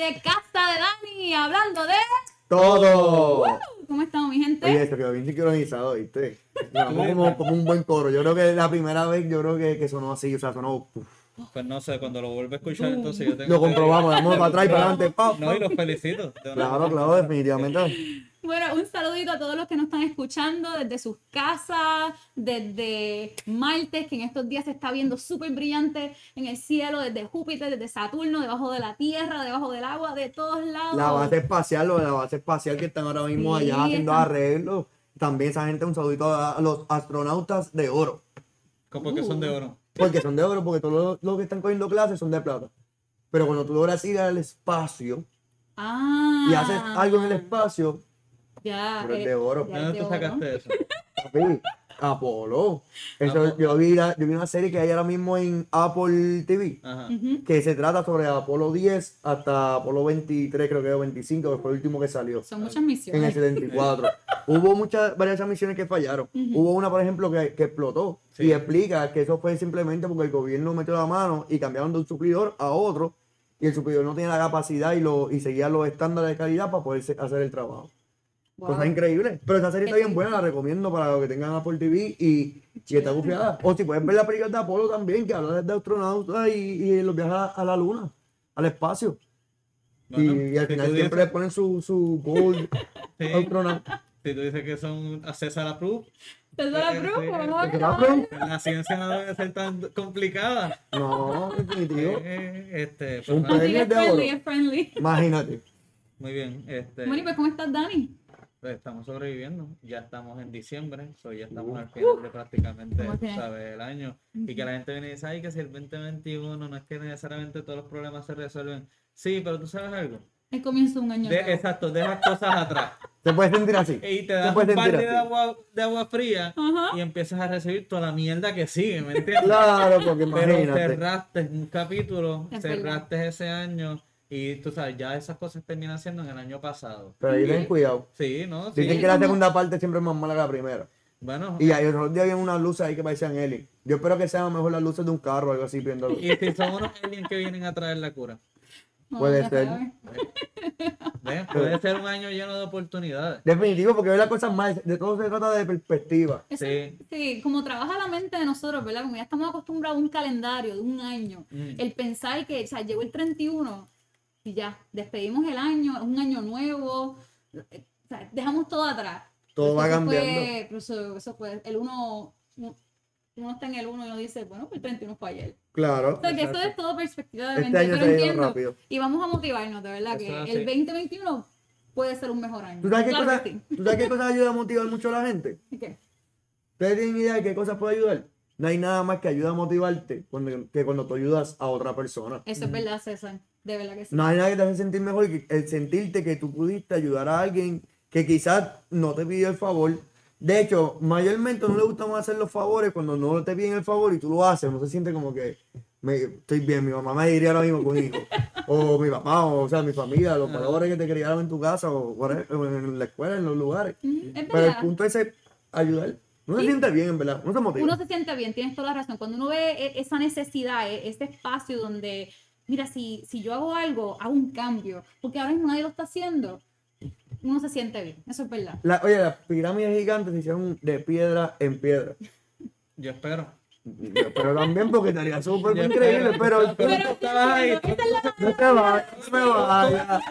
desde casa de Dani, hablando de... Todo. ¿Cómo estamos, mi gente? Oye, esto quedó bien sincronizado, ¿viste? Como, como un buen coro. Yo creo que la primera vez, yo creo que, que sonó así, o sea, sonó. uf. Pues no sé, cuando lo vuelva a escuchar, entonces yo tengo Lo que- comprobamos, vamos para atrás y para adelante. pa, No, y los felicito. Claro, claro, definitivamente. Bueno, un saludito a todos los que nos están escuchando desde sus casas, desde Marte, que en estos días se está viendo súper brillante en el cielo, desde Júpiter, desde Saturno, debajo de la Tierra, debajo del agua, de todos lados. La base espacial, lo de la base espacial que están ahora mismo Sí, allá haciendo están- arreglos. También esa gente, un saludito a los astronautas de oro. ¿Cómo porque son de oro? Porque son de oro, porque todos los, los que están cogiendo clases son de plata. Pero cuando tú logras ir al espacio Ah, y haces algo en el espacio, Ya, eres eh, de oro. ya ¿De dónde de tú sacaste eso? Papi, Apolo. Eso, Apolo. yo, vi la- yo vi una serie que hay ahora mismo en Apple TV. Ajá. Que se trata sobre Apolo 10 hasta Apolo 23, creo que o 25, que fue el último que salió. Son muchas En el misiones. 74. Hubo muchas, varias de esas misiones que fallaron. Hubo una, por ejemplo, que, que explotó. Sí. Y explica que eso fue simplemente porque el gobierno metió la mano y cambiaron de un suplidor a otro. Y el suplidor no tenía la capacidad y, lo, y seguía los estándares de calidad para poder hacer el trabajo. Wow. Cosa increíble. Pero esa serie está bien buena, la recomiendo para los que tengan Apple TV y, y está confiada. O si pueden ver la película de Apolo también, que habla de astronautas y, y los viajes a, a la luna, al espacio. Bueno, y, y al si final siempre dices- le ponen su, su gold Sí. astronauta. Si tú dices que son a César la Proof, Te doy la Eh, prueba, sí, vamos a ¿Te ver. la pruebo? la ciencia no debe ser tan complicada. No, definitivo. Eh, este, pues Un es de friendly, oro. es friendly. Imagínate. muy bien. Este, Bueno, pues, ¿cómo estás, Dani? Pues estamos sobreviviendo. Ya estamos en diciembre, so ya estamos al final de prácticamente sabes, el año. Y que la gente viene y dice, ay, que si el 2021 no es que necesariamente todos los problemas se resuelven. Sí, pero tú sabes algo. El comienzo de un año De- exacto, dejas cosas atrás. ¿Te puedes sentir así? Y te ¿Te das un sentir de agua, de agua fría y empiezas a recibir toda la mierda que sigue, ¿me entiendes? Claro, porque Pero imagínate. cerraste un capítulo, Es cerraste ese año y tú sabes, ya esas cosas terminan siendo en el año pasado. Pero ahí ten cuidado. Sí, ¿no? Sí. Dicen que la segunda parte siempre es más mala que la primera. Bueno, Y hay otros días había unas luces ahí que parecían alien. Yo espero que sean mejor las luces de un carro o algo así, viendo y si son unos aliens que vienen a traer la cura. Puede ser. Puede ser un año lleno de oportunidades. Definitivo, porque ver las cosas más, de todo se trata de perspectiva. Eso- Sí. sí, como trabaja la mente de nosotros, ¿verdad? Como ya estamos acostumbrados a un calendario de un año, Mm. el pensar que, o sea, llegó el 31 y ya, despedimos el año, es un año nuevo, eh, o sea, dejamos todo atrás. Todo va eso cambiando. Fue, eso, eso fue, el uno, uno uno está en el 1 y uno dice, bueno, pues el 31 fue ayer. Claro. O sea, que eso es todo perspectiva de Este mente, año entiendo. rápido. Y vamos a motivarnos, de verdad, Eso que el así. 2021 puede ser un mejor año. ¿Tú sabes, qué Claro cosa, sí. ¿Tú sabes qué cosa ayuda a motivar mucho a la gente? ¿Y qué? ¿Ustedes tienen idea de qué cosas puede ayudar? No hay nada más que ayuda a motivarte cuando, que cuando tú ayudas a otra persona. Eso es verdad, César. De verdad que sí. No hay nada que te hace sentir mejor que el sentirte que tú pudiste ayudar a alguien que quizás no te pidió el favor. De hecho, mayormente no le gusta más hacer los favores cuando no te piden el favor y tú lo haces. No se siente como que me- estoy bien. Mi mamá me diría ahora mismo con hijo. O mi papá, o, o sea, mi familia, los valores que te criaron en tu casa o, whatever, o en la escuela, en los lugares. Pero el punto es ayudar. No se siente bien, en verdad. No se motiva. Uno se siente bien, tienes toda la razón. Cuando uno ve e- esa necesidad, e- ese espacio donde, mira, si, si yo hago algo, hago un cambio, porque ahora mismo nadie lo está haciendo, uno se siente bien. Eso es verdad. La- oye, las pirámides gigantes se hicieron de piedra en piedra. Yo espero. Pero también porque estaría súper increíble, espero. pero... Pero tú estabas ahí, No te vayas, no me vayas.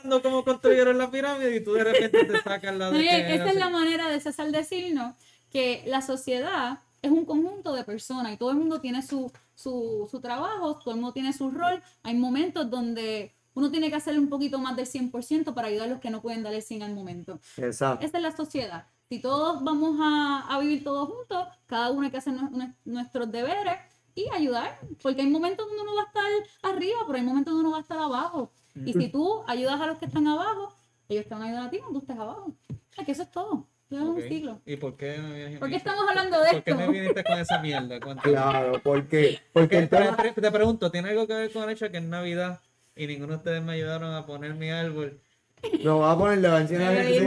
viendo cómo construyeron la pirámide y tú de repente te sacas la de No, que esa es así. la manera de César decirnos que la sociedad es un conjunto de personas y todo el mundo tiene su, su, su trabajo, todo el mundo tiene su rol. Hay momentos donde uno tiene que hacerle un poquito más del 100% para ayudar a los que no pueden dar el 100 al momento. Exacto. Esa es la sociedad. Si todos vamos a, a vivir todos juntos, cada uno hay que hacer nue- nue- nuestros deberes y ayudar, porque hay momentos donde uno va a estar arriba, pero hay momentos donde uno va a estar abajo. Y si tú ayudas a los que están abajo, ellos te van a ayudar a ti cuando tú estés abajo. O sea, que eso es todo. Un. ¿Y por qué me vienes ¿Por qué estamos hablando de ¿Por qué esto? me viniste con esa mierda? Claro, porque, porque Te, pregunto, ¿tiene algo que ver con el hecho de que es Navidad y ninguno de ustedes me ayudaron a poner mi árbol? lo va a poner la canción Qué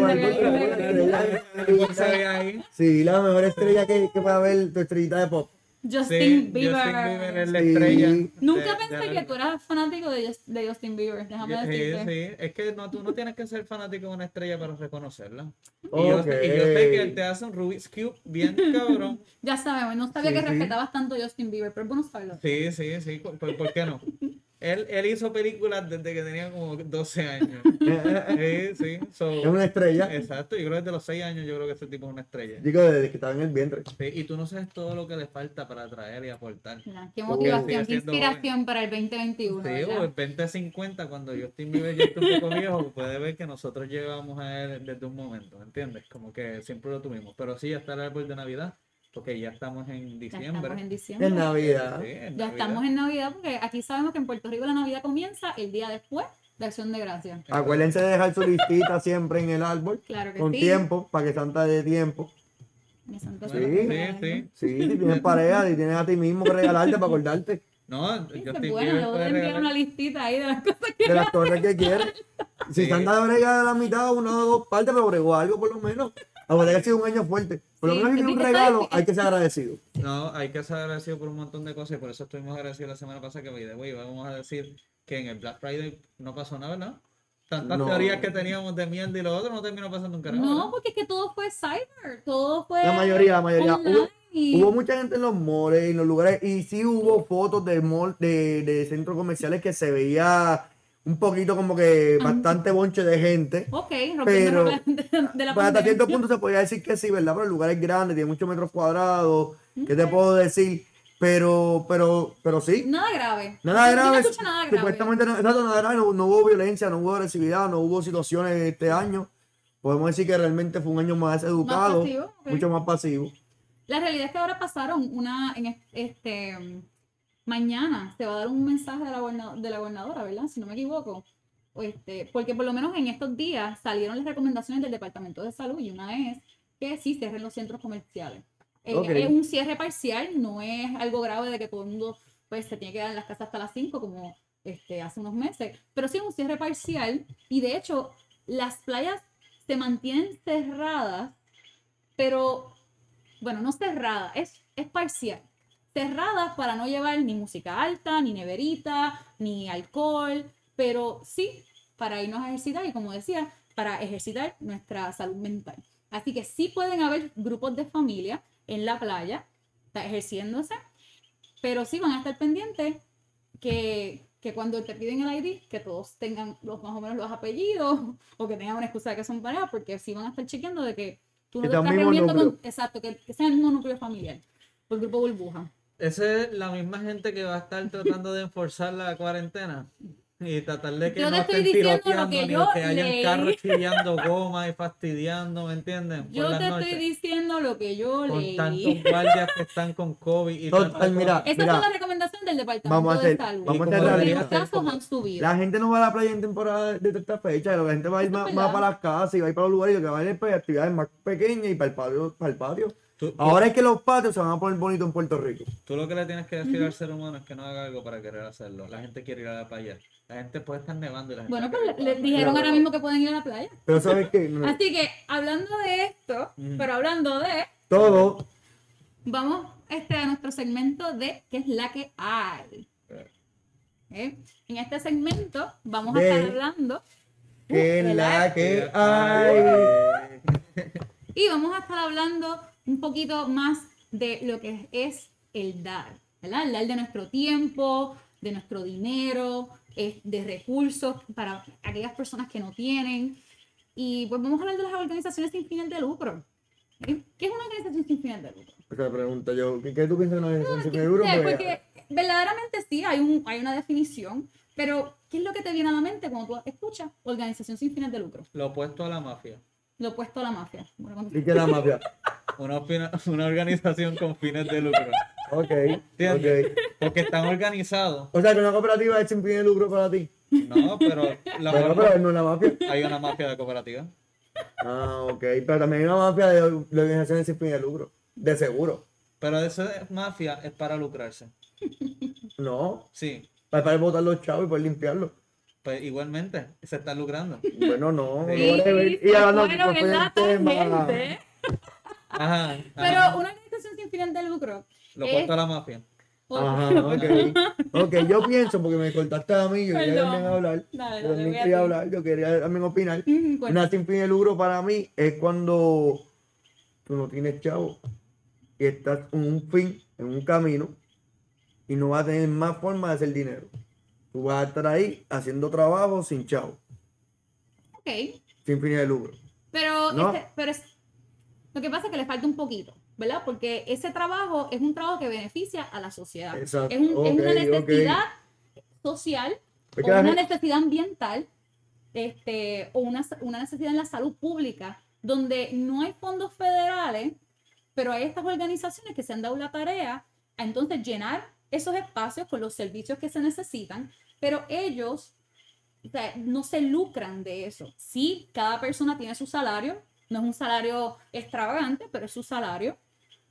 qué qué. Sí, la mejor estrella que, que puede haber, tu estrellita de pop. Justin Sí, Bieber. Justin Bieber es la Sí. estrella. Nunca de- pensé de- que tú eras fanático de, Just- de Justin Bieber, déjame Sí, decirte. sí, es que no, tú no tienes que ser fanático de una estrella para reconocerla. Y, Ok. yo, sé- y yo sé que él te hace un Rubik's Cube bien cabrón. Ya sabemos, no sabía Sí, que sí. respetabas tanto a Justin Bieber, pero es bueno saberlo. Sí, sí, sí, ¿por, por- por qué no? Él, él hizo películas desde que tenía como 12 años. Sí, sí. so- Es una estrella. Exacto, yo creo que desde los 6 años yo creo que ese tipo es una estrella. Digo, desde que estaba en el vientre. Sí, y tú no sabes todo lo que le falta para atraer y aportar. Qué motivación, qué inspiración para el 2021. Sí, ¿verdad? o el 2050, cuando Justin Bieber ya esté un poco viejo, puede ver que nosotros llegamos a él desde un momento, ¿entiendes? Como que siempre lo tuvimos. Pero sí, ya está el árbol de Navidad, porque ya estamos en Ya diciembre. estamos en diciembre. En Navidad. Sí, en Ya Navidad. estamos en Navidad porque aquí sabemos que en Puerto Rico la Navidad comienza el día después de Acción de Gracias. Acuérdense de dejar su listita siempre en el árbol. Claro que Con sí. tiempo, para que Santa dé tiempo. Mi Bueno, Sí. Sí, sí. Sí, si tienes pareja, si tienes a ti mismo que regalarte para acordarte No, Dice, Justin bueno, Bieber le voy a puede enviar una listita ahí de las cosas que... de las cosas que quieres. Si Sí. Santa brega de la mitad, una o dos partes, pero bregó algo por lo menos. Acuérdate que ha sido un año fuerte. Por lo Sí, menos tiene un regalo, hay que ser agradecido. No, hay que ser agradecido por un montón de cosas y por eso estuvimos agradecidos la semana pasada que, the way, vamos a decir que en el Black Friday no pasó nada, ¿verdad? Tantas No. teorías que teníamos de mierda y lo otro no terminó pasando un carajo. No, ¿verdad? porque es que todo fue cyber, todo fue La mayoría, la mayoría. hubo mucha gente en los malls, en los lugares, y sí hubo fotos de mall, de, de centros comerciales que se veía un poquito como que bastante bonche de gente. Ok, Pero- de, de la Pues hasta cierto punto se podría decir que sí, ¿verdad? Pero el lugar es grande, tiene muchos metros cuadrados. ¿Qué te puedo decir? Pero, pero, pero sí. Nada grave. Nada no grave. escucho nada grave. Supuestamente no, nada grave. No, no hubo violencia, no hubo agresividad, no hubo situaciones este año. Podemos decir que realmente fue un año más educado, pasivo, ok. mucho más pasivo. La realidad es que ahora pasaron una, en es- este, mañana se va a dar un mensaje de la, de la gobernadora, ¿verdad? Si no me equivoco. Este, porque por lo menos en estos días salieron las recomendaciones del Departamento de Salud y una es que sí cierren los centros comerciales. Eh, Ok. Es un cierre parcial, no es algo grave de que todo el mundo pues se tiene que quedar en las casas hasta las 5 como este, hace unos meses, pero sí es un cierre parcial y de hecho las playas se mantienen cerradas, pero bueno, no cerrada, es, es parcial. Cerradas para no llevar ni música alta, ni neverita, ni alcohol, pero sí para irnos a ejercitar y como decía, para ejercitar nuestra salud mental. Así que sí pueden haber grupos de familia en la playa ejerciéndose, pero sí van a estar pendientes que, que cuando te piden el ID, que todos tengan los, más o menos los apellidos o que tengan una excusa de que son pareja, porque sí van a estar chequeando de que tú no Que te estás reuniendo con, exacto, que, que sea el mismo núcleo familiar, por grupo burbuja. Esa es la misma gente que va a estar tratando de enforzar la cuarentena y tratar de que Yo no estén tiroteando que ni yo que hayan carros chillando goma y fastidiando, ¿me entiendes? Por Yo te noches. estoy diciendo lo que yo con leí. tantos guardias que están con COVID y Total, mira. Esa mira, fue la recomendación del Departamento vamos a de hacer- Salud. vamos a hacer debería los casos como- han subido. La gente no va a la playa en temporada de esta fecha, la gente va a ir es más, para las casas y va a ir para los lugares y lo que va a ir es para actividades más pequeñas y para el patio. Para el patio. Tú, tú- Ahora es que los patios se van a poner bonitos en Puerto Rico. tú lo que le tienes que decir al ser humano es que no haga algo para querer hacerlo. La gente quiere ir a la playa. La gente puede estar nevando y la gente Bueno, a pues le, le dijeron Claro. ahora mismo que pueden ir a la playa. Pero sabes que Así que, hablando de esto, Ujú. pero hablando de, todo vamos este, a nuestro segmento de qué es la que hay. ¿Eh? En este segmento vamos a estar hablando que de es la que hay. y vamos a estar hablando un poquito más de lo que es el dar, ¿verdad? El dar de nuestro tiempo, de nuestro dinero, eh, de recursos para aquellas personas que no tienen. Y pues vamos a hablar de las organizaciones sin fines de lucro. ¿Qué es una organización sin fines de lucro? Esa pregunta yo, ¿qué, tú piensas de una organización sin fines de lucro? Porque verdaderamente sí, hay, un, hay una definición, pero ¿qué es lo que te viene a la mente cuando tú escuchas organización sin fines de lucro? Lo opuesto a la mafia. Lo opuesto a la mafia. Bueno, cuando- ¿Y qué es la mafia? Una, fina- una organización con fines de lucro. Ok, ¿Entiendes? ok. Porque están organizados. O sea, que una cooperativa es sin fines de lucro para ti. No, pero, la Bueno, forma- pero no es la mafia. hay una mafia de cooperativa. Ah, ok. Pero también hay una mafia de, de organizaciones sin fines de lucro. De seguro. Pero esa mafia es para lucrarse. No. Sí, Para, para botar los chavos y poder limpiarlos. pues igualmente se está lucrando. Bueno, no. Sí, whatever. se hablando fueron pues, Ajá. Pero ajá. una organización sin fines de lucro Lo Es- cortó la mafia. Ajá, ok. Ok, yo pienso, porque me cortaste a mí, yo quería Perdón. también hablar. Dale, Yo dale, a quería hablar, yo quería también opinar. Una sin fin de lucro para mí es cuando tú no tienes chavo y estás en un fin, en un camino, y no vas a tener más forma de hacer dinero. Tú vas a estar ahí haciendo trabajo sin chavo, Ok. sin fin de lucro. Pero, No. este- pero es, lo que pasa es que le falta un poquito, ¿verdad? Porque ese trabajo es un trabajo que beneficia a la sociedad. Exacto, Es, un- es una necesidad social o una necesidad ambiental este, o una, una necesidad en la salud pública donde no hay fondos federales, pero hay estas organizaciones que se han dado la tarea a entonces llenar esos espacios con los servicios que se necesitan, pero ellos o sea, no se lucran de eso. Sí, cada persona tiene su salario, no es un salario extravagante, pero es su salario.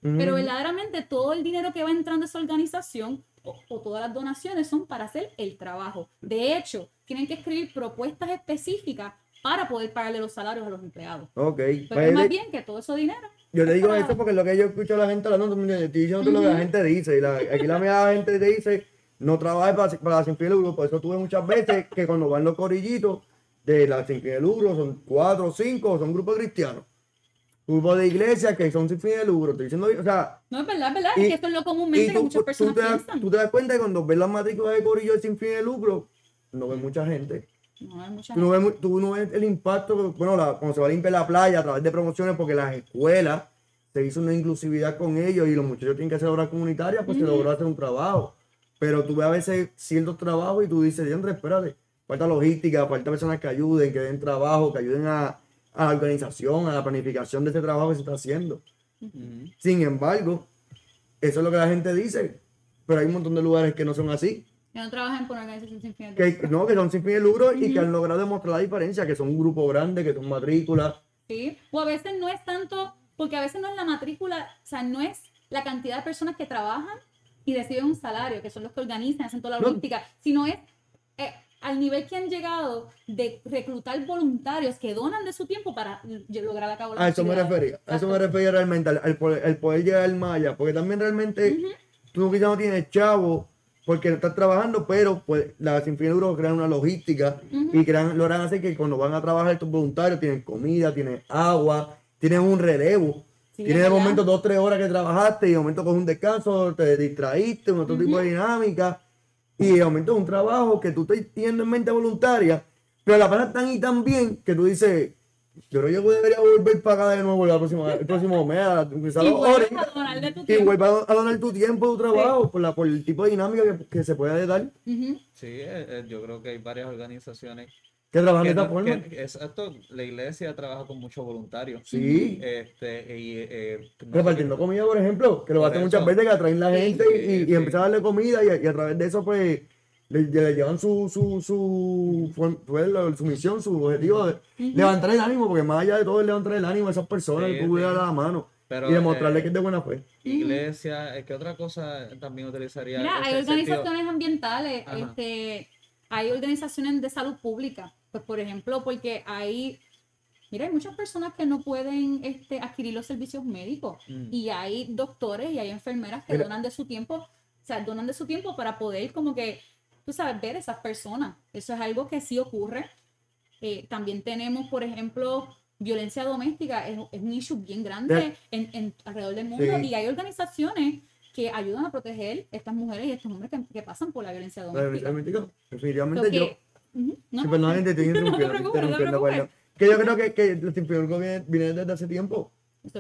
Pero Ujú. verdaderamente todo el dinero que va entrando a esa organización o, o todas las donaciones son para hacer el trabajo. De hecho, tienen que escribir propuestas específicas para poder pagarle los salarios a los empleados. Ok, Pero pues, es más bien que todo ese dinero. yo te digo para- esto porque es lo que yo escucho a la gente hablando, estoy diciendo lo que la gente dice, y la- aquí la media la gente te dice, no trabajes para, para la sin fin de lucro, por eso tuve muchas veces que cuando van los corillitos de la sin fin de lucro, son cuatro o cinco, son grupos cristianos, grupos de iglesias que son sin fin de lucro, estoy diciendo, o sea, No es verdad, es verdad, Y- es que esto es lo comúnmente que tú, muchas tú personas te das, piensan. tú te das cuenta que cuando ves las matrículas de corillo de sin fin de lucro, no ves mucha gente. No, hay mucha Tú no, ves, tú no ves el impacto, bueno, la- cuando se va a limpiar la playa a través de promociones, porque las escuelas se hizo una inclusividad con ellos y los muchachos tienen que hacer obras comunitarias, pues se logró hacer un trabajo. Pero tú ves a veces ciertos trabajos y tú dices, Diandre, espérate, falta logística, falta personas que ayuden, que den trabajo, que ayuden a, a la organización, a la planificación de ese trabajo que se está haciendo. Sin embargo, eso es lo que la gente dice, pero hay un montón de lugares que no son así. Que no trabajan por organización sin fines de Que, lucro. no, que son sin fin de lucro y que han logrado demostrar la diferencia, que son un grupo grande, que son matrículas. ¿sí? O a veces no es tanto, porque a veces no es la matrícula, o sea, no es la cantidad de personas que trabajan y reciben un salario, que son los que organizan, hacen toda la No. logística, sino es eh, al nivel que han llegado de reclutar voluntarios que donan de su tiempo para lograr a cabo la A eso me refería, a eso me refería realmente, al, al poder, al poder llegar al Maya, porque también realmente Ujú. tú quizás no tienes chavo porque estás trabajando, pero pues la sin fin de lucro crean una logística y crean, logran hacer que cuando van a trabajar estos voluntarios tienen comida, tienen agua, tienen un relevo. Sí, Tienes de momento dos, tres horas que trabajaste y de momento coges un descanso, te distraíste, un otro tipo de dinámica. Y es un trabajo que tú estás teniendo en mente voluntaria, pero la pasas tan y tan bien que tú dices, yo creo que yo debería volver para acá de nuevo la próxima, el próximo mes, a quizás Y horas, a donar de tu y tiempo. vuelva a donar tu tiempo, tu trabajo, por, la, por el tipo de dinámica que, que se puede dar. Sí, eh, eh, yo creo que hay varias organizaciones que trabajan de esta forma. que- exacto, la iglesia trabaja con muchos voluntarios. Sí. Este, y, eh, no Repartiendo qué- comida, por ejemplo, que lo hacen muchas veces, que atraen la Sí, gente sí, y, y sí. empiezan a darle comida y, a- y a través de eso, pues, le, le llevan su, su, su, fue- fue lo- su misión, su objetivo de levantar el ánimo, porque más allá de todo es levantar el ánimo a esas personas Sí, que tú das la mano Pero, y demostrarle eh, que es de buena fe. Iglesia, es que otra cosa también utilizaría. Mira, hay sentido. organizaciones ambientales, Ajá. este, hay organizaciones de salud pública, pues por ejemplo, porque hay, mira, hay muchas personas que no pueden este, adquirir los servicios médicos Mm. y hay doctores y hay enfermeras que Mira. donan de su tiempo, o sea, donan de su tiempo para poder como que, tú sabes, ver esas personas. Eso es algo que sí ocurre. Eh, también tenemos, por ejemplo, violencia doméstica, es, es un issue bien grande en, en- alrededor del mundo Sí. y hay organizaciones que ayudan a proteger estas mujeres y estos hombres que, que pasan por la violencia La doméstica. violencia doméstica, Definitivamente que- yo. Ujú, no, Sí, no, perdón, gente, estoy interrumpiendo, interrumpiendo. Que yo creo que, que el sinfín viene, viene desde hace tiempo.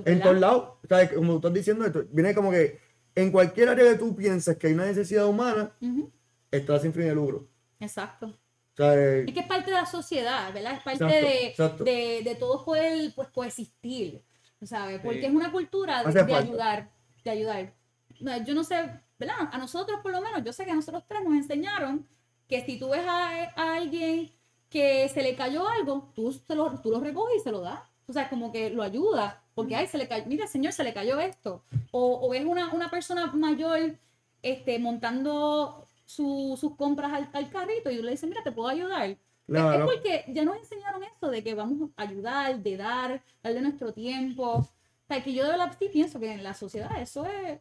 En todos lados, ¿sabes? Como tú estás diciendo, esto, viene como que en cualquier área que tú pienses que hay una necesidad humana, Ujú, está sin fin de lucro. Exacto. O sea, eh, Es que es parte de la sociedad, ¿verdad? Es parte Exacto, de, exacto. de, de todos poder pues, coexistir, ¿sabes? Porque Sí. es una cultura de, de ayudar, de ayudar. No, Yo no sé, ¿verdad? A nosotros por lo menos, yo sé que a nosotros tres nos enseñaron que si tú ves a, a alguien que se le cayó algo, tú, se lo, tú lo recoges y se lo das. O sea, como que lo ayuda, porque, ay, se le cayó, mira, señor, se le cayó esto. O, o ves una, una persona mayor este, montando su- sus compras al, al carrito y tú le dices, mira, te puedo ayudar. Es- Es claro. porque ya nos enseñaron eso de que vamos a ayudar, de dar, dar de nuestro tiempo. O sea, que yo de verdad sí pienso que en la sociedad eso es,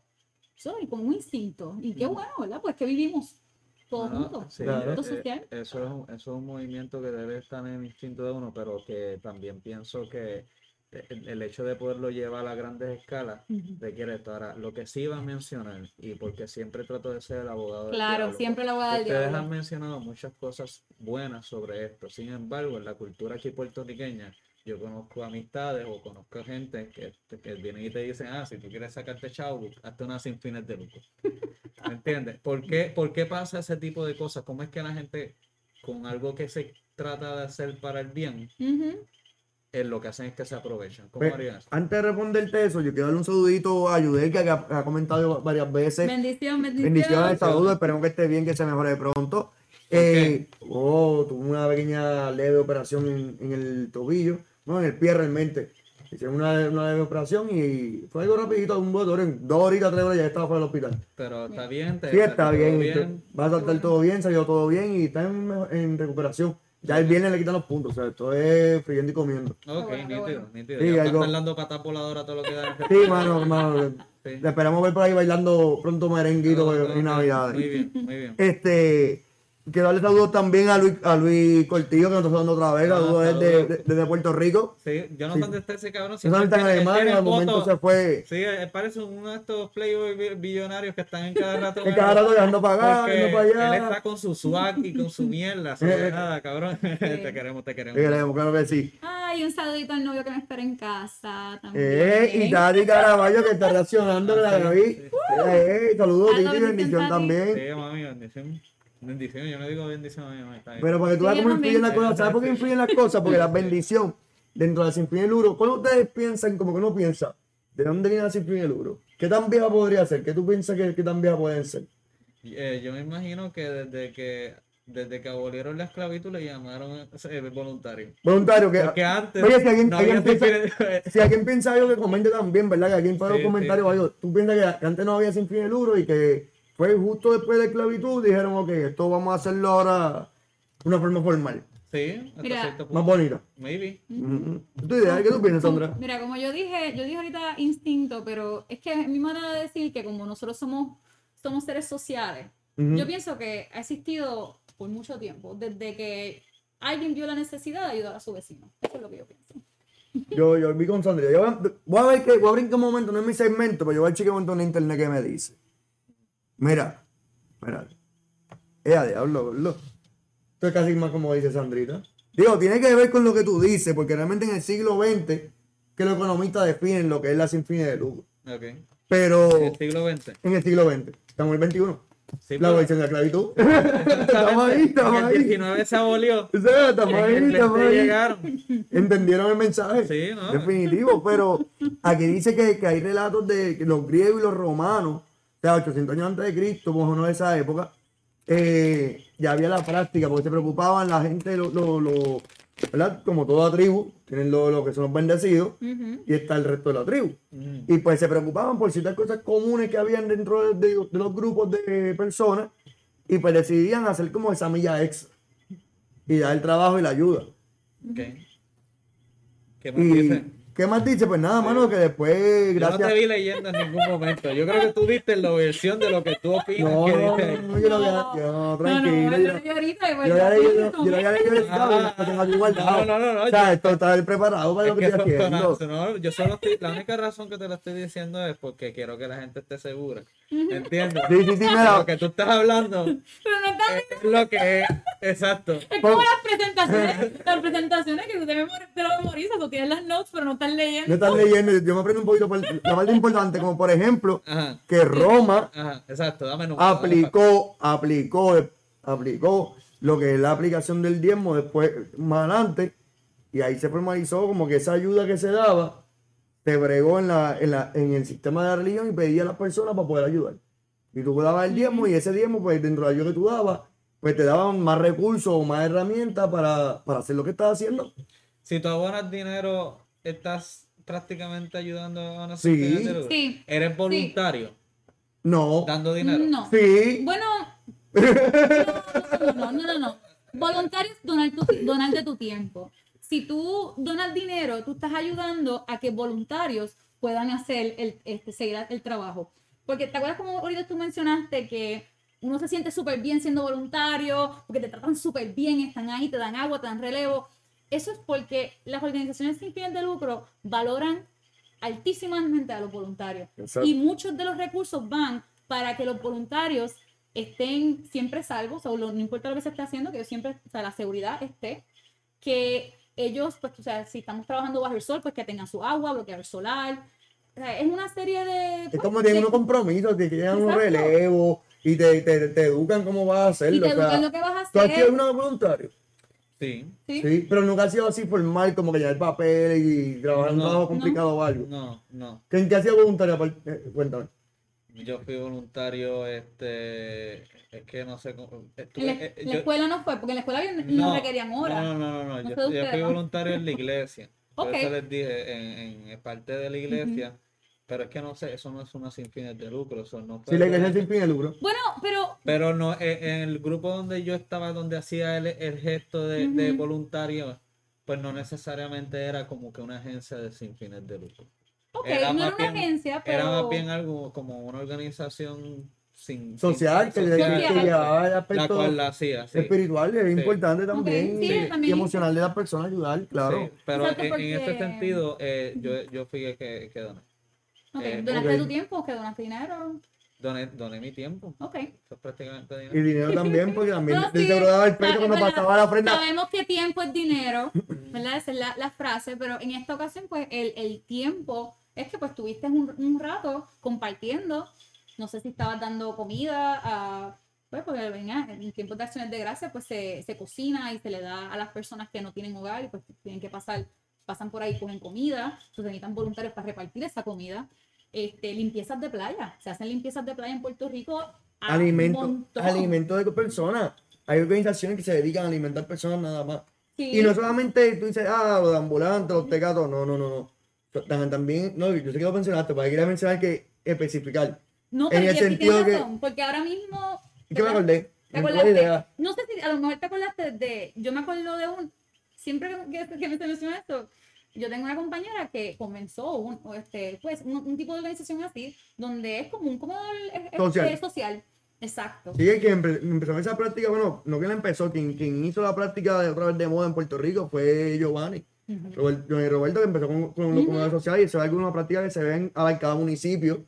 soy como un instinto. Y qué bueno, ¿verdad? Pues que vivimos Bueno, juntos. sí, Instinto eh, social. eso, es un, eso es un movimiento que debe estar en el instinto de uno, pero que también pienso que el, el hecho de poderlo llevar a grandes escalas requiere esto. Ahora, lo que sí iba a mencionar, y porque siempre trato de ser el abogado del Claro, siempre la voy a dar Ustedes han mencionado muchas cosas buenas sobre esto. Sin embargo, en la cultura aquí puertorriqueña, yo conozco amistades o conozco gente que, que vienen y te dicen, ah, si tú quieres sacarte chavo, hazte una sin fines de lucro. ¿Me entiendes? ¿Por qué, ¿Por qué pasa ese tipo de cosas? ¿Cómo es que la gente, con algo que se trata de hacer para el bien, es lo que hacen es que se aprovechan? ¿Cómo harían eso? Antes de responderte eso, yo quiero darle un saludito a Yudel, que ha, ha comentado varias veces. Bendición, bendición. Bendiciones, saludos, esperemos que esté bien, que se mejore pronto. Eh, oh, tuvo una pequeña leve operación en, en el tobillo, no, en el pie realmente. Hicieron una, una leve operación y fue algo rapidito, un botón, en dos horitas, tres horas ya estaba fuera del hospital. Pero está bien, te Sí, está bien, va a saltar todo bien, salió todo bien y está en, en recuperación. Ya el viernes le quitan los puntos, o sea, esto es friendo y comiendo. Ok, nítido, nítido. Sí, ya algo- están dando patas voladoras todo lo que da. Sí, mano, mano, Sí. le esperamos ver por ahí bailando pronto merenguito Ok, en Navidades. Muy bien, muy bien. Este, quiero darle saludos también a Luis, a Luis Cortillo, que nos está saludando otra vez, Ah, saludos desde, de- desde Puerto Rico. Sí, yo no sé dónde está ese cabrón. Eso está en él Alemania, al momento se fue. Sí, él parece uno de estos playboy bi- billonarios que están en cada rato. En cada rato viajando para acá, Porque viajando para Él allá. está con su swag y con su mierda. que nada, cabrón. te queremos, te queremos. Sí, queremos, claro que sí. Ay, un saludito al novio que me espera en casa también. Eh, y Tati Caraballo que está reaccionando que la Ah, sí, sí. Eh, saludos, Titi, bendición también. Sí, mami, bendición. Bendición, yo no digo bendición a mi mamá. Está bien. Pero para que tú veas cómo influyen las cosas, ¿sabes por qué influyen las cosas? Porque la bendición dentro de la sinfonía del Uro, ¿cómo ustedes piensan, como que uno piensa, de dónde viene la sinfonía del Uro? ¿Qué tan vieja podría ser? ¿Qué tú piensas que, que tan vieja pueden ser? Eh, yo me imagino que desde que desde que abolieron la esclavitud le llamaron eh, voluntario. Voluntario, que. Porque antes Oye, si alguien, no alguien había piensa, si alguien piensa algo que comente también, ¿verdad? Que alguien para Sí, los comentarios sí, algo. Tú piensas que, antes no había sinfonía del Uro y que fue justo después de la esclavitud, dijeron, ok, esto vamos a hacerlo ahora de una forma formal, Sí, hasta Mira. cierto más bonita. Maybe. Ujú. ¿Tu idea? ¿Qué tú piensas, Sandra? Mira, como yo dije, yo dije ahorita instinto, pero es que es mi manera de decir que como nosotros somos, somos seres sociales, Ujú. yo pienso que ha existido por mucho tiempo, desde que alguien vio la necesidad de ayudar a su vecino. Eso es lo que yo pienso. Yo, yo vi con Sandra. Yo voy a- ver que voy a brincar un momento, no es mi segmento, pero yo voy a chequear un montón en internet que me dice. Mira, mira. Ella diablo, gordo. Esto es casi más como dice Sandrita. Digo, tiene que ver con lo que tú dices, porque realmente en el siglo XX, que los economistas definen lo que es la sinfonía de lucro. Ok. Pero El siglo XX. en el siglo XX, estamos en el XXI. Sí, La pero- abolición de la esclavitud. estamos ahí, estamos en el ahí. 19 se abolió. O sea, estamos En ahí, estamos 20 ahí. llegaron. ¿Entendieron el mensaje? Sí, ¿no? Definitivo, pero aquí dice que, que hay relatos de que los griegos y los romanos, sea, 800 años antes de Cristo, como no de esa época, eh, ya había la práctica, porque se preocupaban la gente, lo, lo- lo- ¿verdad? Como toda tribu, tienen lo, lo que son los bendecidos, y está el resto de la tribu. Mm. Y pues se preocupaban por ciertas cosas comunes que habían dentro de, de- de los grupos de personas, y pues decidían hacer como esa milla extra, y dar el trabajo y la ayuda. Ok. ¿Qué más ¿Y dice? Qué más dice? Pues nada, mano, que después, Yo no gracias. te vi leyendo en ningún momento. Yo creo que tú diste la versión de lo que tú opinas No, que no, dice no, no, yo lo había, yo, No, no, tranquilo. yo yo- lo dije ahorita y pues, Yo lo había ya, leído, yo lo había leído el guardado. No, no, no, no, O sea, yo- esto está preparado para Es lo que que estoy haciendo. no, yo solo estoy, la única razón que te lo estoy diciendo es porque quiero que la gente esté segura. ¿Entiendes? Sí, sí, sí, mira. Lo que tú estás hablando Pero no está es lo que es. Exacto. Es como las presentaciones, las presentaciones que tú te lo memorizas, tú tienes las notes, pero no estás leyendo. Estás leyendo, yo me aprendo un poquito por- la parte importante, como por ejemplo, Ajá. que Roma Ajá. Exacto. Dame número. aplicó, aplicó, aplicó lo que es la aplicación del diezmo después, más adelante, y ahí se formalizó como que esa ayuda que se daba, se bregó en, la, en, la, en el sistema de la religión y pedía a las personas para poder ayudar. Y tú dabas el diezmo y ese diezmo, pues dentro de la ayuda que tú dabas, pues te daban más recursos o más herramientas para, para hacer lo que estás haciendo. Si tú abonas dinero, estás prácticamente ayudando a una Sí. sociedad. Sí. Eres voluntario No. dando dinero. No. Sí. Bueno, no, no, no, no, no. Voluntario es donar, tu, donar de tu tiempo. Si tú donas dinero, tú estás ayudando a que voluntarios puedan hacer el, este, seguir el trabajo. Porque te acuerdas como ahorita tú mencionaste que uno se siente súper bien siendo voluntario, porque te tratan súper bien, están ahí, te dan agua, te dan relevo. Eso es porque las organizaciones sin fines de lucro valoran altísimamente a los voluntarios. Exacto. Y muchos de los recursos van para que los voluntarios estén siempre salvos, o lo- no importa lo que se esté haciendo, que siempre, o sea, la seguridad esté, que ellos, pues, o sea, si estamos trabajando bajo el sol, pues que tengan su agua, bloqueador solar. O sea, es una serie de... Es pues, como tienen unos compromisos, te unos Exacto. relevos y te, te, te educan cómo vas a y hacerlo. te o sea, educan lo que vas a ¿Tú has hacer. sido voluntario? Sí. ¿sí? Sí, pero nunca ha sido así formal, como que llevar papel y trabajar en un No. trabajo complicado o algo. No, no. ¿Qué, qué ha sido voluntario? Eh, Cuéntame. Yo fui voluntario, este, es que no sé cómo, estuve, En la, eh, en la yo- escuela no fue, porque en la escuela no, requerían horas. No, no, no, no, No Yo, fui ¿no? voluntario en la iglesia. Por Ok. eso les dije, en, en parte de la iglesia, pero es que no sé, eso no es una sin fines de lucro, eso no Si la iglesia sin fin de lucro. Bueno, pero Pero no, en, en el grupo donde yo estaba, donde hacía el, el gesto de, voluntario, pues no necesariamente era como que una agencia de sin fines de lucro. ok, Era no más era una bien- agencia, pero... Era más bien algo como una organización sin, Social, que, le- social, que Social. llevaba el la aspecto cual la hacía, sí. espiritual, es Sí. importante también. sí, y- también. Y emocional de las personas, ayudar, claro. Sí, pero Exacto, en, en ese porque- sentido, eh, yo, yo fui el que, que doné. Ok, Eh, ¿Donaste ok. tu tiempo? ¿Que donaste dinero? doné. Doné mi tiempo. Ok. Eso es prácticamente Y dinero. dinero también, porque también No, sí, daba el sa- cuando ¿verdad? pasaba la ofrenda. Sabemos que tiempo es dinero, ¿verdad? Esa es la, la frase, pero en esta ocasión, pues, el, el tiempo es que, pues, tuviste un, un rato compartiendo. No sé si estabas dando comida a... Pues, porque venga, en tiempos de acciones de gracia, pues, se, se cocina y se le da a las personas que no tienen hogar y, pues, tienen que pasar, pasan por ahí, cogen comida, entonces necesitan voluntarios para repartir esa comida. Este, limpiezas de playa, se hacen limpiezas de playa en Puerto Rico a Alimento, montón. alimento de personas. Hay organizaciones que se dedican a alimentar personas nada más. Sí. Y no solamente tú dices, ah, los ambulantes, los tecatos, no, no, no, no. Tam- También, no, yo sé que lo mencionaste, pero quería mencionar que especificar. No, En el sentido que- razón, porque ahora mismo. ¿Y qué me acordé? ¿Te acordaste? No sé si a lo mejor te acordaste de. Yo me acuerdo de un. Siempre que, que, que me menciona esto, yo tengo una compañera que comenzó un, este, pues, un, un tipo de organización así, donde es como un comedor Social. social. Exacto. Sí, es que empe- empezó esa práctica, bueno, no que la empezó, quien, quien hizo la práctica de otra vez de moda en Puerto Rico fue Giovanni. Johnny Roberto, que empezó con, con los Ujú. comedores sociales y eso es alguna práctica que se ven a cada municipio.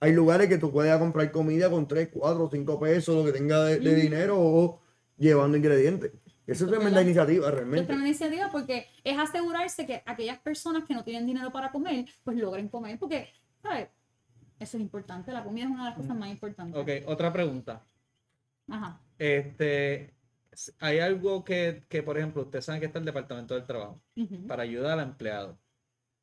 Hay lugares que tú puedes comprar comida con 3, 4, 5 pesos, lo que tenga de, dinero o llevando ingredientes. Eso es tremenda ¿Verdad? iniciativa, Es realmente. una iniciativa porque es asegurarse que aquellas personas que no tienen dinero para comer, pues logren comer, porque, ¿sabes? Eso es importante, la comida es una de las cosas más importantes. Ok, otra pregunta. Ajá. Este, hay algo que, que, por ejemplo, ustedes saben que está el Departamento del Trabajo para ayudar al empleado.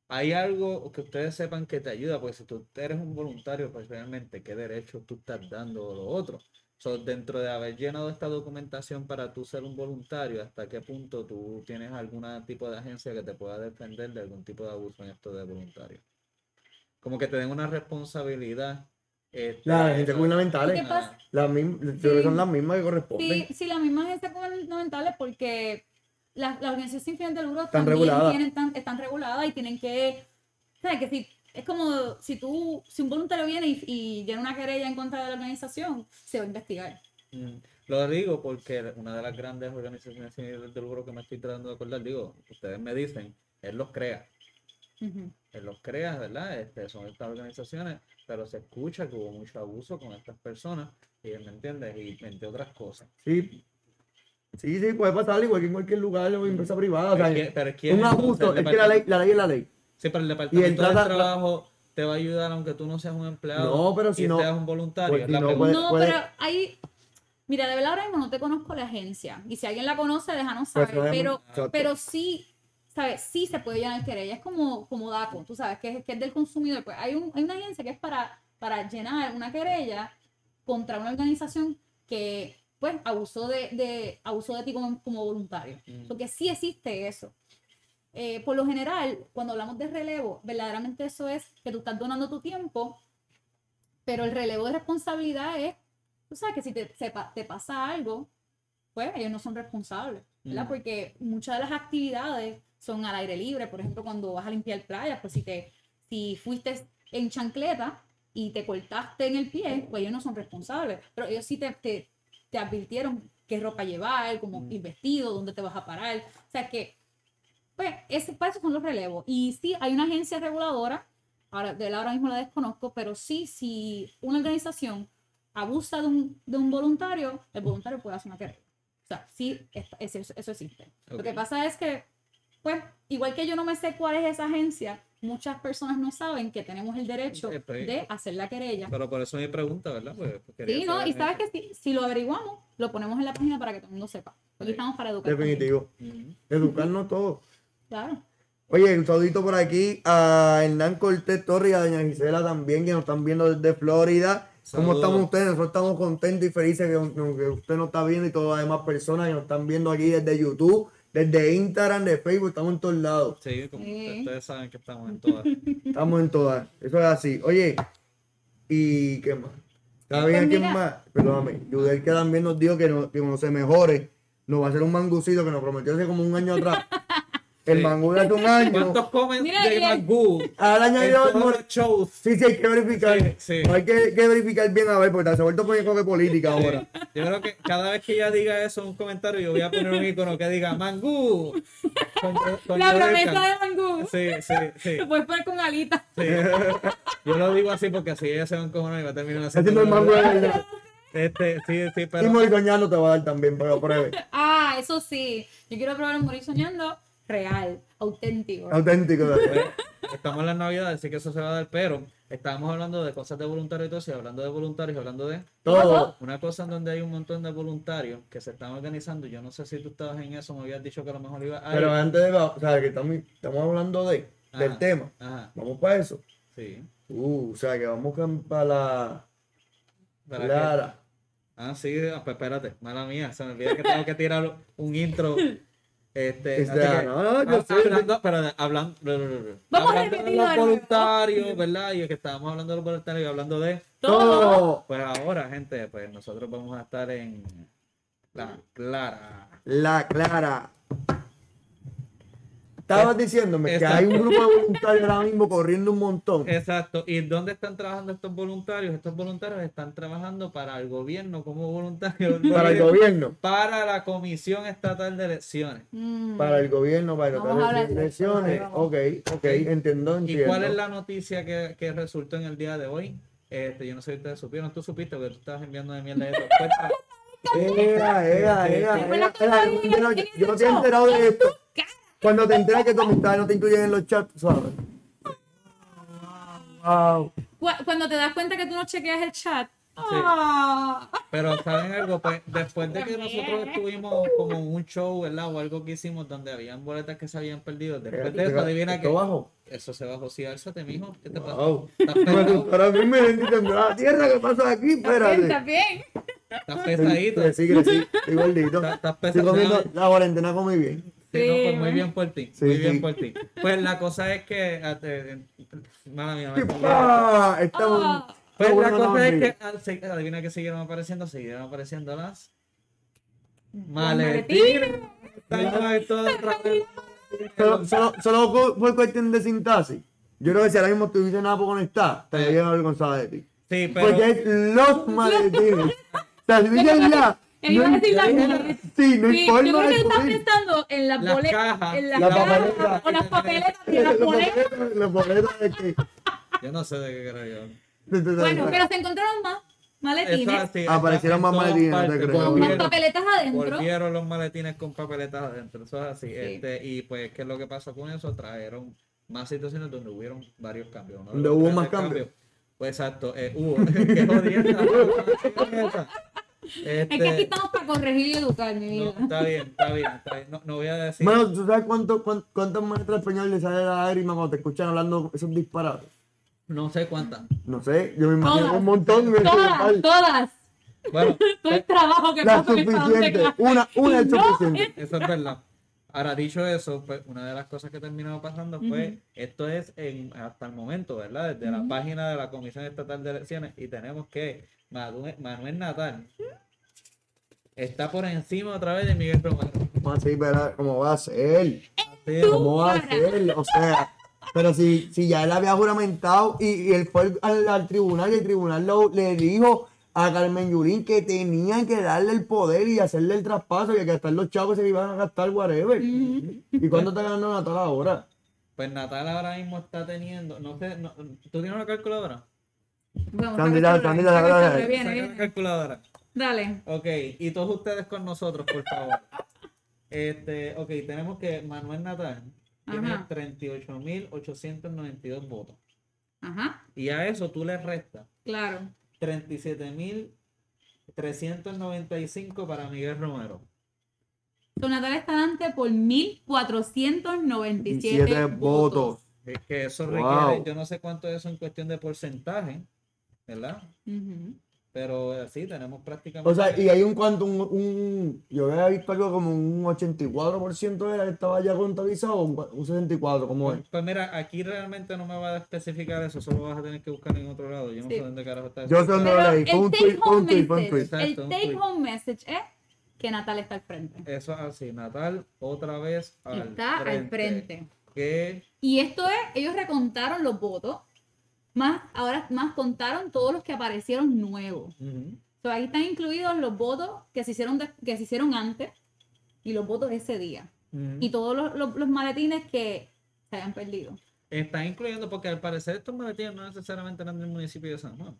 Hay algo que ustedes sepan que te ayuda, porque si tú eres un voluntario, pues realmente qué derechos tú estás dando o lo otro. So, dentro de haber llenado esta documentación para tú ser un voluntario, ¿hasta qué punto tú tienes algún tipo de agencia que te pueda defender de algún tipo de abuso en esto de voluntario? Como que te den una responsabilidad. este, Las agencias ¿Qué gubernamentales, pasa? las mismas, yo creo que son Sí. las mismas que corresponden. Sí, sí, las mismas agencias gubernamentales porque las, las organizaciones sin fines de lucro Están también reguladas. tienen, tan- están reguladas y tienen que, ¿sabes? Que si, es como si tú, si un voluntario viene y, y llena una querella en contra de la organización, se va a investigar. Mm, Lo digo porque una de las grandes organizaciones sin fines de lucro que me estoy tratando de acordar, digo, ustedes me dicen, él los crea, él los crea, ¿verdad? Este, son estas organizaciones, pero se escucha que hubo mucho abuso con estas personas, y me entiendes, y entre otras cosas. Sí. Sí, sí, puede pasar igual que en cualquier lugar o empresa privada. O sea, Pero es que- pero es que un abuso, es que la ley, la ley es la ley. Sí, pero el departamento del trabajo te va a ayudar aunque tú no seas un empleado No, pero si y no- seas un voluntario. pues si no, pregunta. puede- no, puede- pero hay, mira, de verdad ahora mismo no te conozco la agencia y si alguien la conoce, déjanos Pues saber, pero, exacto. pero sí, ¿sabes? Sí se puede llenar querella, es como, como DACO, tú sabes, que es, que es del consumidor, pues hay, un, hay una agencia que es para, para llenar una querella contra una organización que pues abusó de, de, abusó de ti como, como voluntario, Mm. porque sí existe eso. Eh, por lo general, cuando hablamos de relevo, verdaderamente eso es que tú estás donando tu tiempo, pero el relevo de responsabilidad es, tú sabes que si te, te pasa algo, pues ellos no son responsables, ¿verdad? Mm. Porque muchas de las actividades son al aire libre, por ejemplo, cuando vas a limpiar playas, pues si te si fuiste en chancleta, y te cortaste en el pie, pues ellos no son responsables. Pero ellos sí te, te, te advirtieron qué ropa llevar, cómo Mm. ir vestido, dónde te vas a parar. O sea que, pues, ese, para eso son los relevos. Y sí, hay una agencia reguladora, ahora, de la ahora mismo la desconozco, pero sí, si una organización abusa de un, de un voluntario, el voluntario puede hacer una querella. O sea, sí, es- es- eso, eso existe. Lo que pasa es que, pues, igual que yo no me sé cuál es esa agencia, muchas personas no saben que tenemos el derecho pues, de hacer la querella. Pero por eso mi pregunta, ¿verdad? Pues, pues, Sí, ¿no? Y sabes eso. que si, si lo averiguamos, lo ponemos en la página para que todo el mundo sepa. Aquí Sí. estamos para educar. Definitivo. Educarnos todos. Claro. Oye, un saludito por aquí a Hernán Cortés Torres y a Doña Gisela también, que nos están viendo desde Florida. ¿Cómo estamos ustedes? Nosotros estamos contentos y felices que, que usted nos está viendo y todas las demás personas que nos están viendo aquí desde YouTube, desde Instagram, de Facebook, estamos en todos lados. Sí, como Sí. ustedes saben que estamos en todas. Estamos en todas. Eso es así. Oye, ¿y qué más? ¿Está Pues bien quién más? Perdóname. Yudel que también nos dijo que, no, que cuando se mejore, nos va a hacer un mangucito que nos prometió hace como un año atrás. El Sí. mangú de hace un año. ¿Cuántos comments Mira, de Magoo Ahora en añadió todos los shows? Sí, sí, hay que verificar. Sí, hay que, que verificar bien a ver, porque se ha vuelto a poner con política ahora. Yo creo que cada vez que ella diga eso en un comentario, yo voy a poner un icono que diga Mangú. Con- con La promesa de Mangú. Sí, sí, sí. Te puedes poner con alitas. sí. Yo lo digo así porque así ella se va a encojonar y va a terminar Haciendo el mango de verdad. Este, sí, sí, Y pero. Morgoñano te va a dar también, pero pruebe. Ah, eso sí. Yo quiero probar un morir soñando real, auténtico. Auténtico. de verdad. Estamos en las navidades, así que eso se va a dar, pero estábamos hablando de cosas de voluntarios y todo y hablando de voluntarios, hablando de Todo. una cosa en donde hay un montón de voluntarios que se están organizando. Yo no sé si tú estabas en eso, me habías dicho que a lo mejor iba a Pero antes de, o sea, que estamos, estamos hablando de, del Ajá. tema. Ajá, Vamos para eso. sí. Uh, o sea, que vamos para la ¿Para qué? Clara. Ah, sí, pues espérate, mala mía, se me olvida que tengo que tirar un intro. Este, que, no, no, yo sé. hablando, pero hablando, Vamos a hablando de los de nuevo. voluntarios, ¿verdad? Y que estábamos hablando de los voluntarios y hablando de, Todo. pues ahora, gente, pues nosotros vamos a estar en la Clara. La Clara. Estabas diciéndome que hay un grupo de voluntarios ahora mismo corriendo un montón. Exacto. ¿Y dónde están trabajando estos voluntarios? Estos voluntarios están trabajando para el gobierno como voluntarios. Para el gobierno. Para la Comisión Estatal de Elecciones. Mm. Para el gobierno, para las de elecciones. Ok, ok, entiendo, ¿Y entiendo. cuál es la noticia que, que resultó en el día de hoy? Este, yo no sé si ustedes supieron, tú supiste que tú estabas enviando de mierda de eso. Cuenta. Ea, ea, ea, ¿Te ea, yo no- te he enterado de esto. Cuando te enteras que amistades no te incluyen en los chats, ¿sabes? Wow. Cuando te das cuenta que tú no chequeas el chat. Ah. Pero ¿saben algo? Pues después de que nosotros estuvimos como un show, ¿verdad? O algo que hicimos donde habían boletas que se habían perdido. Después de eso, adivina ¿Esto que bajo? eso se bajó. Sí, alzate, mijo. ¿Qué te pasa? Wow. Estás Me pesado, asustaron a mí me en la tierra. ¿Qué pasa aquí? Está Espérate. bien. estás pesadito. Crecí, crecí. Estoy gordito. Estás, estás Estoy comiendo, la cuarentena comí bien. Sí, no, pues muy bien por ti. Sí, muy sí. bien por ti. Pues la cosa es que. ah, Mala mía, me confundí. ¡Ah! Estamos. Pues la cosa es que, adivina que siguieron apareciendo, siguieron apareciendo las maletines. Solo, solo, solo por- cuestión de sintaxis. Yo creo que si ahora mismo tuviese nada por conectar, te había avergonzado de ti. Sí, pero Porque es los maletines. O sea, si dices la. Él iba a no decir la boletas. Sí, no Sí, hay yo creo que de él está coger. pensando en las Las boletas. En las La cajas papeleta. o las papeletas. y las boletas. Los boletos de que. yo no sé de qué creo yo. Bueno, pero se encontraron más maletines así, Aparecieron en más maletines, no te partes. creo. con papeletas adentro. volvieron los maletines con papeletas adentro. Eso es así. Este, y pues, ¿qué es lo que pasó con eso? Trajeron más situaciones donde hubieron varios cambios. Donde los hubo más cambios. Pues exacto, eh, hubo. Qué jodienda. Es que aquí Este, estamos para corregir y educar, mi no, vida. está bien, está bien, está bien. No, no voy a decir. Bueno, ¿tú sabes cuánto, cuán- cuántas maestras español le sale la lágrima cuando te escuchan hablando esos disparates? No sé cuántas. No sé, yo me imagino Todas. un montón. de Todas, todas. Bueno, Todo el trabajo que La en suficiente. Una, una es No, suficiente. eso es verdad. Ahora, dicho eso, pues una de las cosas que terminó pasando fue, esto es en, hasta el momento, ¿verdad? Desde la página de la Comisión Estatal de Elecciones y tenemos que Manuel Natal está por encima otra vez de Miguel Romero. ¿Cómo así, verdad? ¿Cómo va a ser? ¿Cómo va a ser? O sea, Pero si, si ya él había juramentado y, y él fue al, al tribunal y el tribunal lo- le dijo a Carmen Yulín que tenían que darle el poder y hacerle el traspaso y que gastar los chavos se le iban a gastar whatever. ¿Y cuánto está ganando Natal ahora? Pues Natal ahora mismo está teniendo, no sé, no- ¿tú tienes una calculadora? Vamos, Sandra, celular, viene, calculadora. Dale. Ok, y todos ustedes con nosotros, por favor. Este, ok, tenemos que Manuel Natal tiene Ajá. 38.892 votos. Ajá, Y a eso tú le restas claro. 37.395 para Miguel Romero. Don Natal está adelante por 1497 Siete votos. votos. Es que eso Wow. requiere, yo no sé cuánto es eso en cuestión de porcentaje, ¿verdad? Pero eh, sí, tenemos prácticamente. O sea, y hay un cuanto, un, un- yo había visto algo como un 84% era que estaba ya contabilizado, un, un 64%, como es. Pues, pues mira, aquí realmente no me va a especificar eso, solo vas a tener que buscar en otro lado. Yo no Sí. sé dónde carajo está Yo sé dónde lo leí, un take tweet, un home tweet, un message, tweet. El un take tweet. home message es que Natal está al frente. Eso es así, Natal otra vez al Está frente. al frente. Que Y esto es, ellos recontaron los votos, más ahora más contaron todos los que aparecieron nuevos. ujú, So, ahí están incluidos los votos que se hicieron de- que se hicieron antes y los votos de ese día. Y todos los, los- los maletines que se hayan perdido. está incluyendo, porque al parecer estos maletines no necesariamente eran del municipio de San Juan,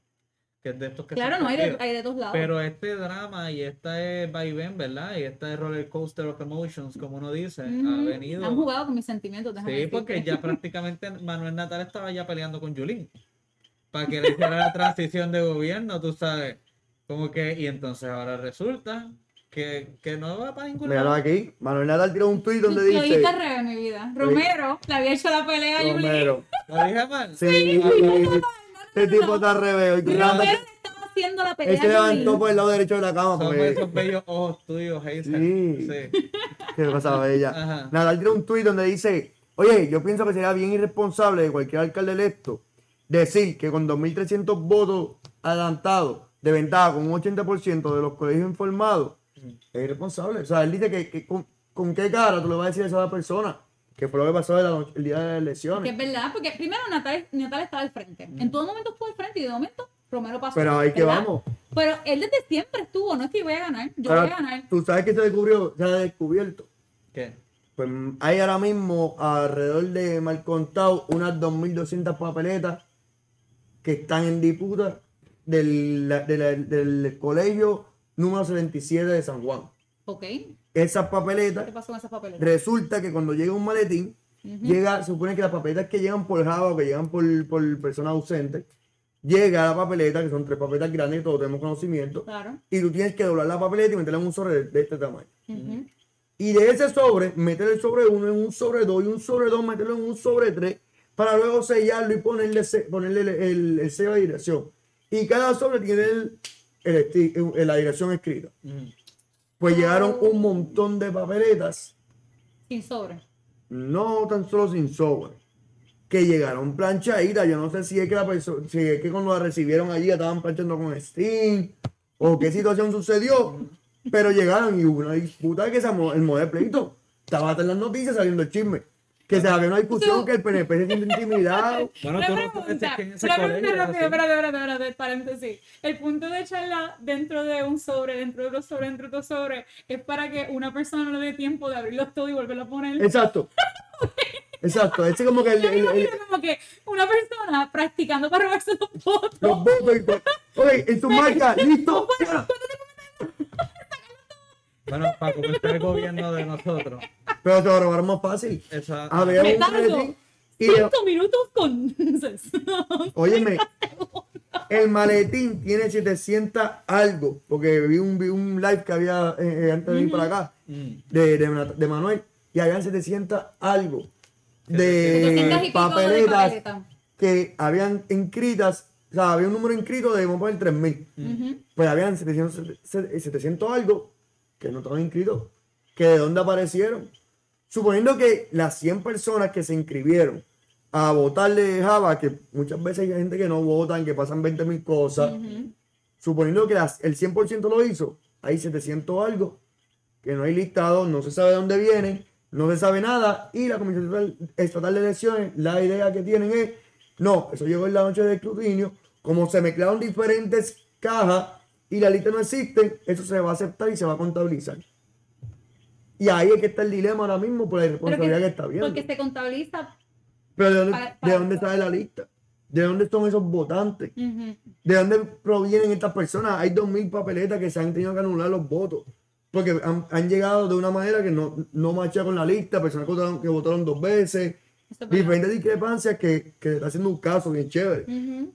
que es de estos que Claro, no hay de, hay de todos lados. Pero este drama y este vaivén, ¿verdad? Y este roller coaster of emotions, como uno dice, ha Ujú. venido. Han jugado con mis sentimientos. déjame Sí, porque decirte. ya prácticamente Manuel Natal estaba ya peleando con Yulín. Para que le hiciera la transición de gobierno, tú sabes. Como que, y entonces ahora resulta que, que no va para ningún Míralo lado. aquí, Manuel Nadal tiró un tweet donde Lo dice, dijiste al revés, mi vida. Romero le había hecho la pelea a. Romero. ¿Lo dije mal? Sí, este tipo está al revés. Romero le estaba haciendo la pelea Él se Yuli. levantó por el lado derecho de la cama Son porque... esos bellos ojos tuyos, Hazel. Sí. Sí. ¿Qué pasaba ella? Ajá. Nadal tiró un tweet donde dice, oye, yo pienso que sería bien irresponsable de cualquier alcalde electo decir que con 2.300 votos adelantados de ventaja con un 80% de los colegios informados, es irresponsable. O sea, él dice que, que con, con qué cara tú le vas a decir eso a esa persona, que fue lo que pasó de la noche- el día de las Que es elecciones. verdad, porque primero Natal, Natal estaba al frente. En todo momento estuvo al frente y de momento Romero pasó. Pero ahí que vamos. Pero él desde siempre estuvo, no es que yo voy a ganar, yo Ahora, voy a ganar. Tú sabes que se descubrió, se ha descubierto. ¿Qué? Pues hay ahora mismo alrededor de mal contado unas 2.200 papeletas que están en disputa del, la- de la- del colegio número 77 de San Juan. Ok, ¿qué Esas papeletas, pasó con esas papeletas? resulta que cuando llega un maletín, llega, se supone que las papeletas que llegan por Java o que llegan por, por personas ausentes, llega la papeleta, que son tres papeletas grandes, todos tenemos conocimiento, Claro. y tú tienes que doblar la papeleta y meterla en un sobre de, de este tamaño. Y de ese sobre, meter el sobre 1 en un sobre 2 y un sobre 2, meterlo en un sobre 3, para luego sellarlo y ponerle, ponerle el, el- el sello de dirección. Y cada sobre tiene el, el la dirección escrita. Pues llegaron un montón de papeletas, Sin sobre. no tan solo sin sobre, que llegaron planchaditas. Yo no sé si es que la persona, si es que cuando la recibieron allí estaban planchando con Steam, o qué situación sucedió, pero llegaron y hubo una disputa que se el modelo pleito. Estaba en las noticias saliendo el chisme. Que se había una discusión que el PNP se siente intimidado. Bueno, no pregunta, que colegio pregunta rápido, espérate, espérate, espérate, paréntesis. El punto de echarla dentro de un sobre, dentro de otro sobre, dentro de otro sobre, es para que una persona no le dé tiempo de abrirlos todo y volverlo a poner. Exacto. Exacto. Ese es como que el, el- el- como que una persona practicando para robarse los votos. los votos. Oye, en su marca, listo. Bueno, para cómo está el gobierno de nosotros. Pero se lo robaron más fácil. Esa, Había Me un tardo maletín y de- Cinco minutos con... Óyeme, el maletín tiene 700 algo, porque vi un, vi un live que había eh, eh, antes de ir para acá, Mm. de, de, Manuel, y habían 700 algo 200 y de papeletas papeleta. que habían inscritas, o sea, había un número inscrito de, vamos a poner 3000, Ujú. pues habían 700, 700 algo que no estaban inscritos, que de dónde aparecieron. Suponiendo que las 100 personas que se inscribieron a votar de Java, que muchas veces hay gente que no votan, que pasan 20 mil cosas, suponiendo que las- el 100% lo hizo, hay 700 algo, que no hay listado, no se sabe de dónde vienen, no se sabe nada y la Comisión Estatal- Estatal de Elecciones, la idea que tienen es, no, eso llegó en la noche de escrutinio, como se mezclaron diferentes cajas y la lista no existe, eso se va a aceptar y se va a contabilizar. Y ahí es que está el dilema ahora mismo por la irresponsabilidad que, está viendo. Porque se contabiliza. Pero ¿de dónde, para- de dónde sale la lista? ¿De dónde son esos votantes? ¿De dónde provienen estas personas? Hay 2.000 papeletas que se han tenido que anular los votos. Porque han, han llegado de una manera que no, no macha con la lista, personas que votaron, que votaron dos veces. Diferentes discrepancias que, que está haciendo un caso bien chévere.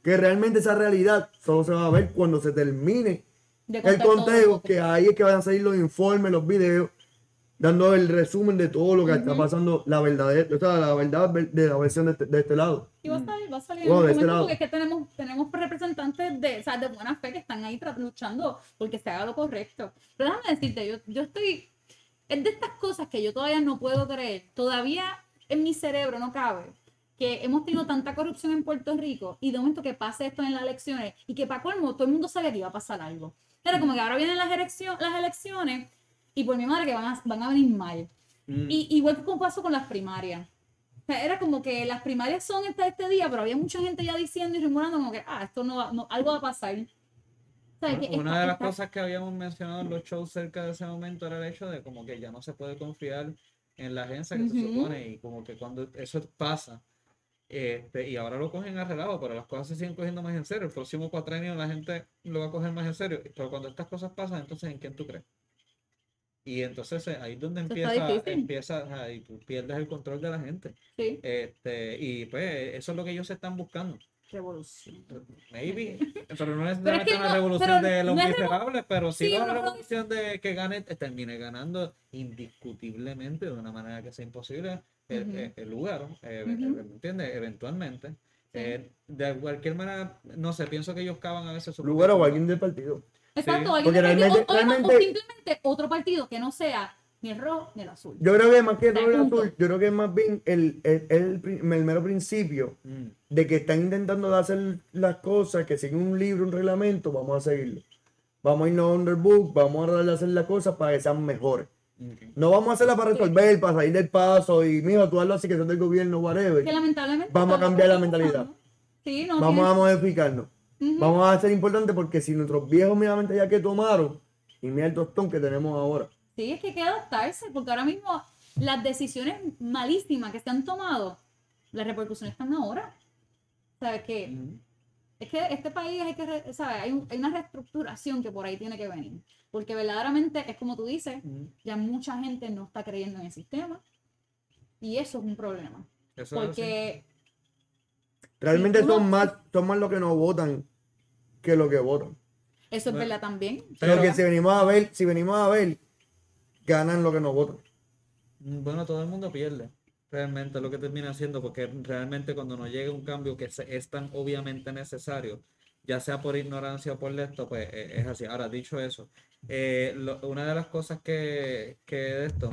Que realmente esa realidad solo se va a ver cuando se termine el conteo, que ahí es que van a salir los informes, los videos, dando el resumen de todo lo que está pasando, la verdad, o sea, la verdad de la versión de este, de este lado. Y va a salir, va a salir Bueno, en este porque es que tenemos, tenemos representantes de, o sea, de buena fe que están ahí luchando porque se haga lo correcto. Pero déjame decirte, yo, yo estoy, es de estas cosas que yo todavía no puedo creer, todavía en mi cerebro no cabe que hemos tenido tanta corrupción en Puerto Rico y de momento que pase esto en las elecciones y que para colmo todo el mundo sabía que iba a pasar algo. Era como que ahora vienen las, eleccio- las elecciones y por mi madre que van a, van a venir mal. Mm. Y igual que como pasó con las primarias. O sea, era como que las primarias son hasta este día, pero había mucha gente ya diciendo y rumorando como que, ah, esto no va, no, algo va a pasar. O sea, que Una esta- de las esta- cosas que habíamos mencionado en los shows cerca de ese momento era el hecho de como que ya no se puede confiar en la agencia que se supone y como que cuando eso pasa este, y ahora lo cogen arreglado, pero las cosas se siguen cogiendo más en serio. El próximo cuatrenio la gente lo va a coger más en serio. Pero cuando estas cosas pasan, entonces ¿en quién tú crees? Y entonces eh, ahí es donde empieza, empieza y tú pierdes el control de la gente. Sí, Este, y pues eso es lo que ellos están buscando. Revolución. Maybe, pero no Pero es que una no, revolución de los no miserables, pero sí, Sí, una una revo- revolución de que gane, eh, termine ganando indiscutiblemente de una manera que sea imposible el, lugar, eh. ¿me entiendes? Eventualmente. Eh, de cualquier manera, no sé, pienso que ellos cavan a veces su Lugar o alguien del partido. Exacto, Sí, alguien porque del partido, realmente- o- o- o simplemente otro partido que no sea ni el rojo ni el azul. Yo creo que más que todo el azul, yo creo que es más bien el, el, el, el mero principio Mm, de que están intentando de hacer las cosas que siguen un libro, un reglamento, vamos a seguirlo. Vamos a irnos under book, vamos a darle a hacer las cosas para que sean mejores. No vamos a hacerlas para resolver, para salir del paso y, mijo, tú hazlo así que son del gobierno, whatever. Que lamentablemente. Vamos a cambiar la mentalidad. Sí, no. Vamos a modificarnos. Vamos a ser importantes porque si nuestros viejos mira la mentalidad que tomaron y mira el tostón que tenemos ahora. Sí, es que hay que adaptarse, porque ahora mismo las decisiones malísimas que se han tomado, las repercusiones están ahora. ¿Sabes qué? Es que este país hay que, ¿sabes? Hay, un- hay una reestructuración que por ahí tiene que venir. Porque verdaderamente es como tú dices, ya mucha gente no está creyendo en el sistema. Y eso es un problema. Eso. Porque Realmente son más, son más los que no votan que los que votan. eso es Bueno. verdad también. Pero- Porque si venimos a ver, si venimos a ver, ganan los que no votan. Bueno, todo el mundo pierde. Realmente lo que termina haciendo, porque realmente cuando nos llega un cambio que es tan obviamente necesario, ya sea por ignorancia o por esto, pues eh, es así. Ahora, dicho eso, eh, lo- una de las cosas que, que de esto,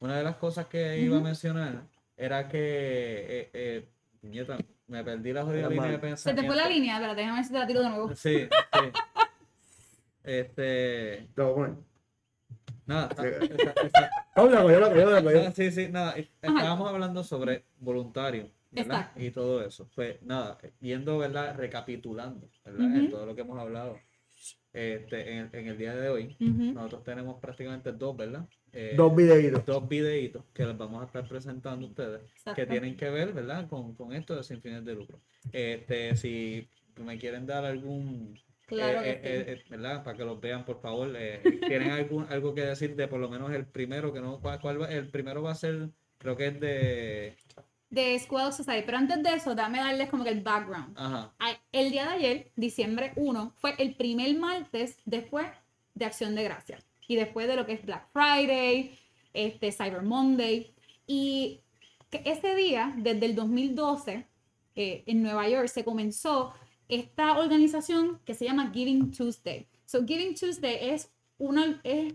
una de las cosas que iba a mencionar era que, eh, eh, nieta, me perdí la jodida línea de mal. Se pensamiento. te fue la línea, espérate, déjame ver si te la tiro de nuevo. Sí, sí. Este, Te voy a poner. Nada, está- Sí. sí, sí, nada, eh, estábamos hablando sobre voluntario, ¿verdad? Exacto. Y todo eso. Pues nada, viendo, ¿verdad? Recapitulando, ¿verdad? En todo lo que hemos hablado este, en, el- en el día de hoy, nosotros tenemos prácticamente dos, ¿verdad? Eh, Dos videitos. dos videitos que les vamos a estar presentando a ustedes que tienen que ver, ¿verdad? Con, con esto de sin fines de lucro. Este, si me quieren dar algún Claro eh, que eh, sí. eh, ¿verdad? Para que los vean, por favor. eh, ¿Tienen algún, algo que decir de por lo menos el primero? que no ¿Cuál, cuál va- El primero va a ser, creo que es de... De Squad Society. Pero antes de eso, dame darles como que el background. Ajá. A- El día de ayer, diciembre 1, fue el primer martes después de Acción de Gracias. Y después de lo que es Black Friday, este, Cyber Monday. Y que ese día, desde el 2012, eh, en Nueva York, se comenzó esta organización que se llama Giving Tuesday. So, Giving Tuesday es una, es,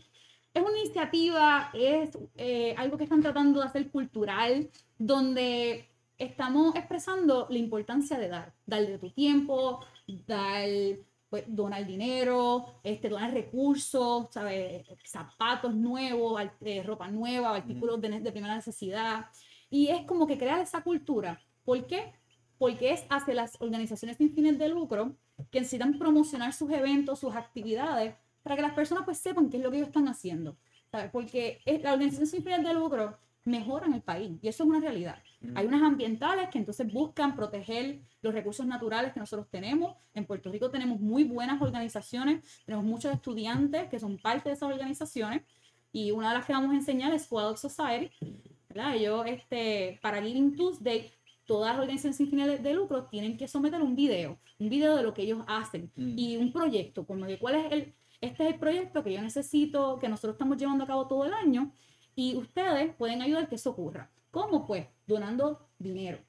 es una iniciativa, es eh, algo que están tratando de hacer cultural, donde estamos expresando la importancia de dar, dar de tu tiempo, dar pues, donar dinero, este, donar recursos, ¿sabes? zapatos nuevos, eh, ropa nueva, artículos de, de primera necesidad. Y es como que crear esa cultura. ¿Por qué? Porque es hacia las organizaciones sin fines de lucro que necesitan promocionar sus eventos, sus actividades, para que las personas pues sepan qué es lo que ellos están haciendo. ¿sabes? Porque las organizaciones sin fines de lucro mejoran el país y eso es una realidad. Hay unas ambientales que entonces buscan proteger los recursos naturales que nosotros tenemos. En Puerto Rico tenemos muy buenas organizaciones, tenemos muchos estudiantes que son parte de esas organizaciones y una de las que vamos a enseñar es Wild Society. ¿verdad? Ellos, este, para Giving Tuesday, todas las organizaciones sin fines de, de lucro tienen que someter un video, un video de lo que ellos hacen Mm. y un proyecto, como que cuál es el, este es el proyecto que yo necesito, que nosotros estamos llevando a cabo todo el año y ustedes pueden ayudar que eso ocurra. ¿Cómo? Pues donando dinero.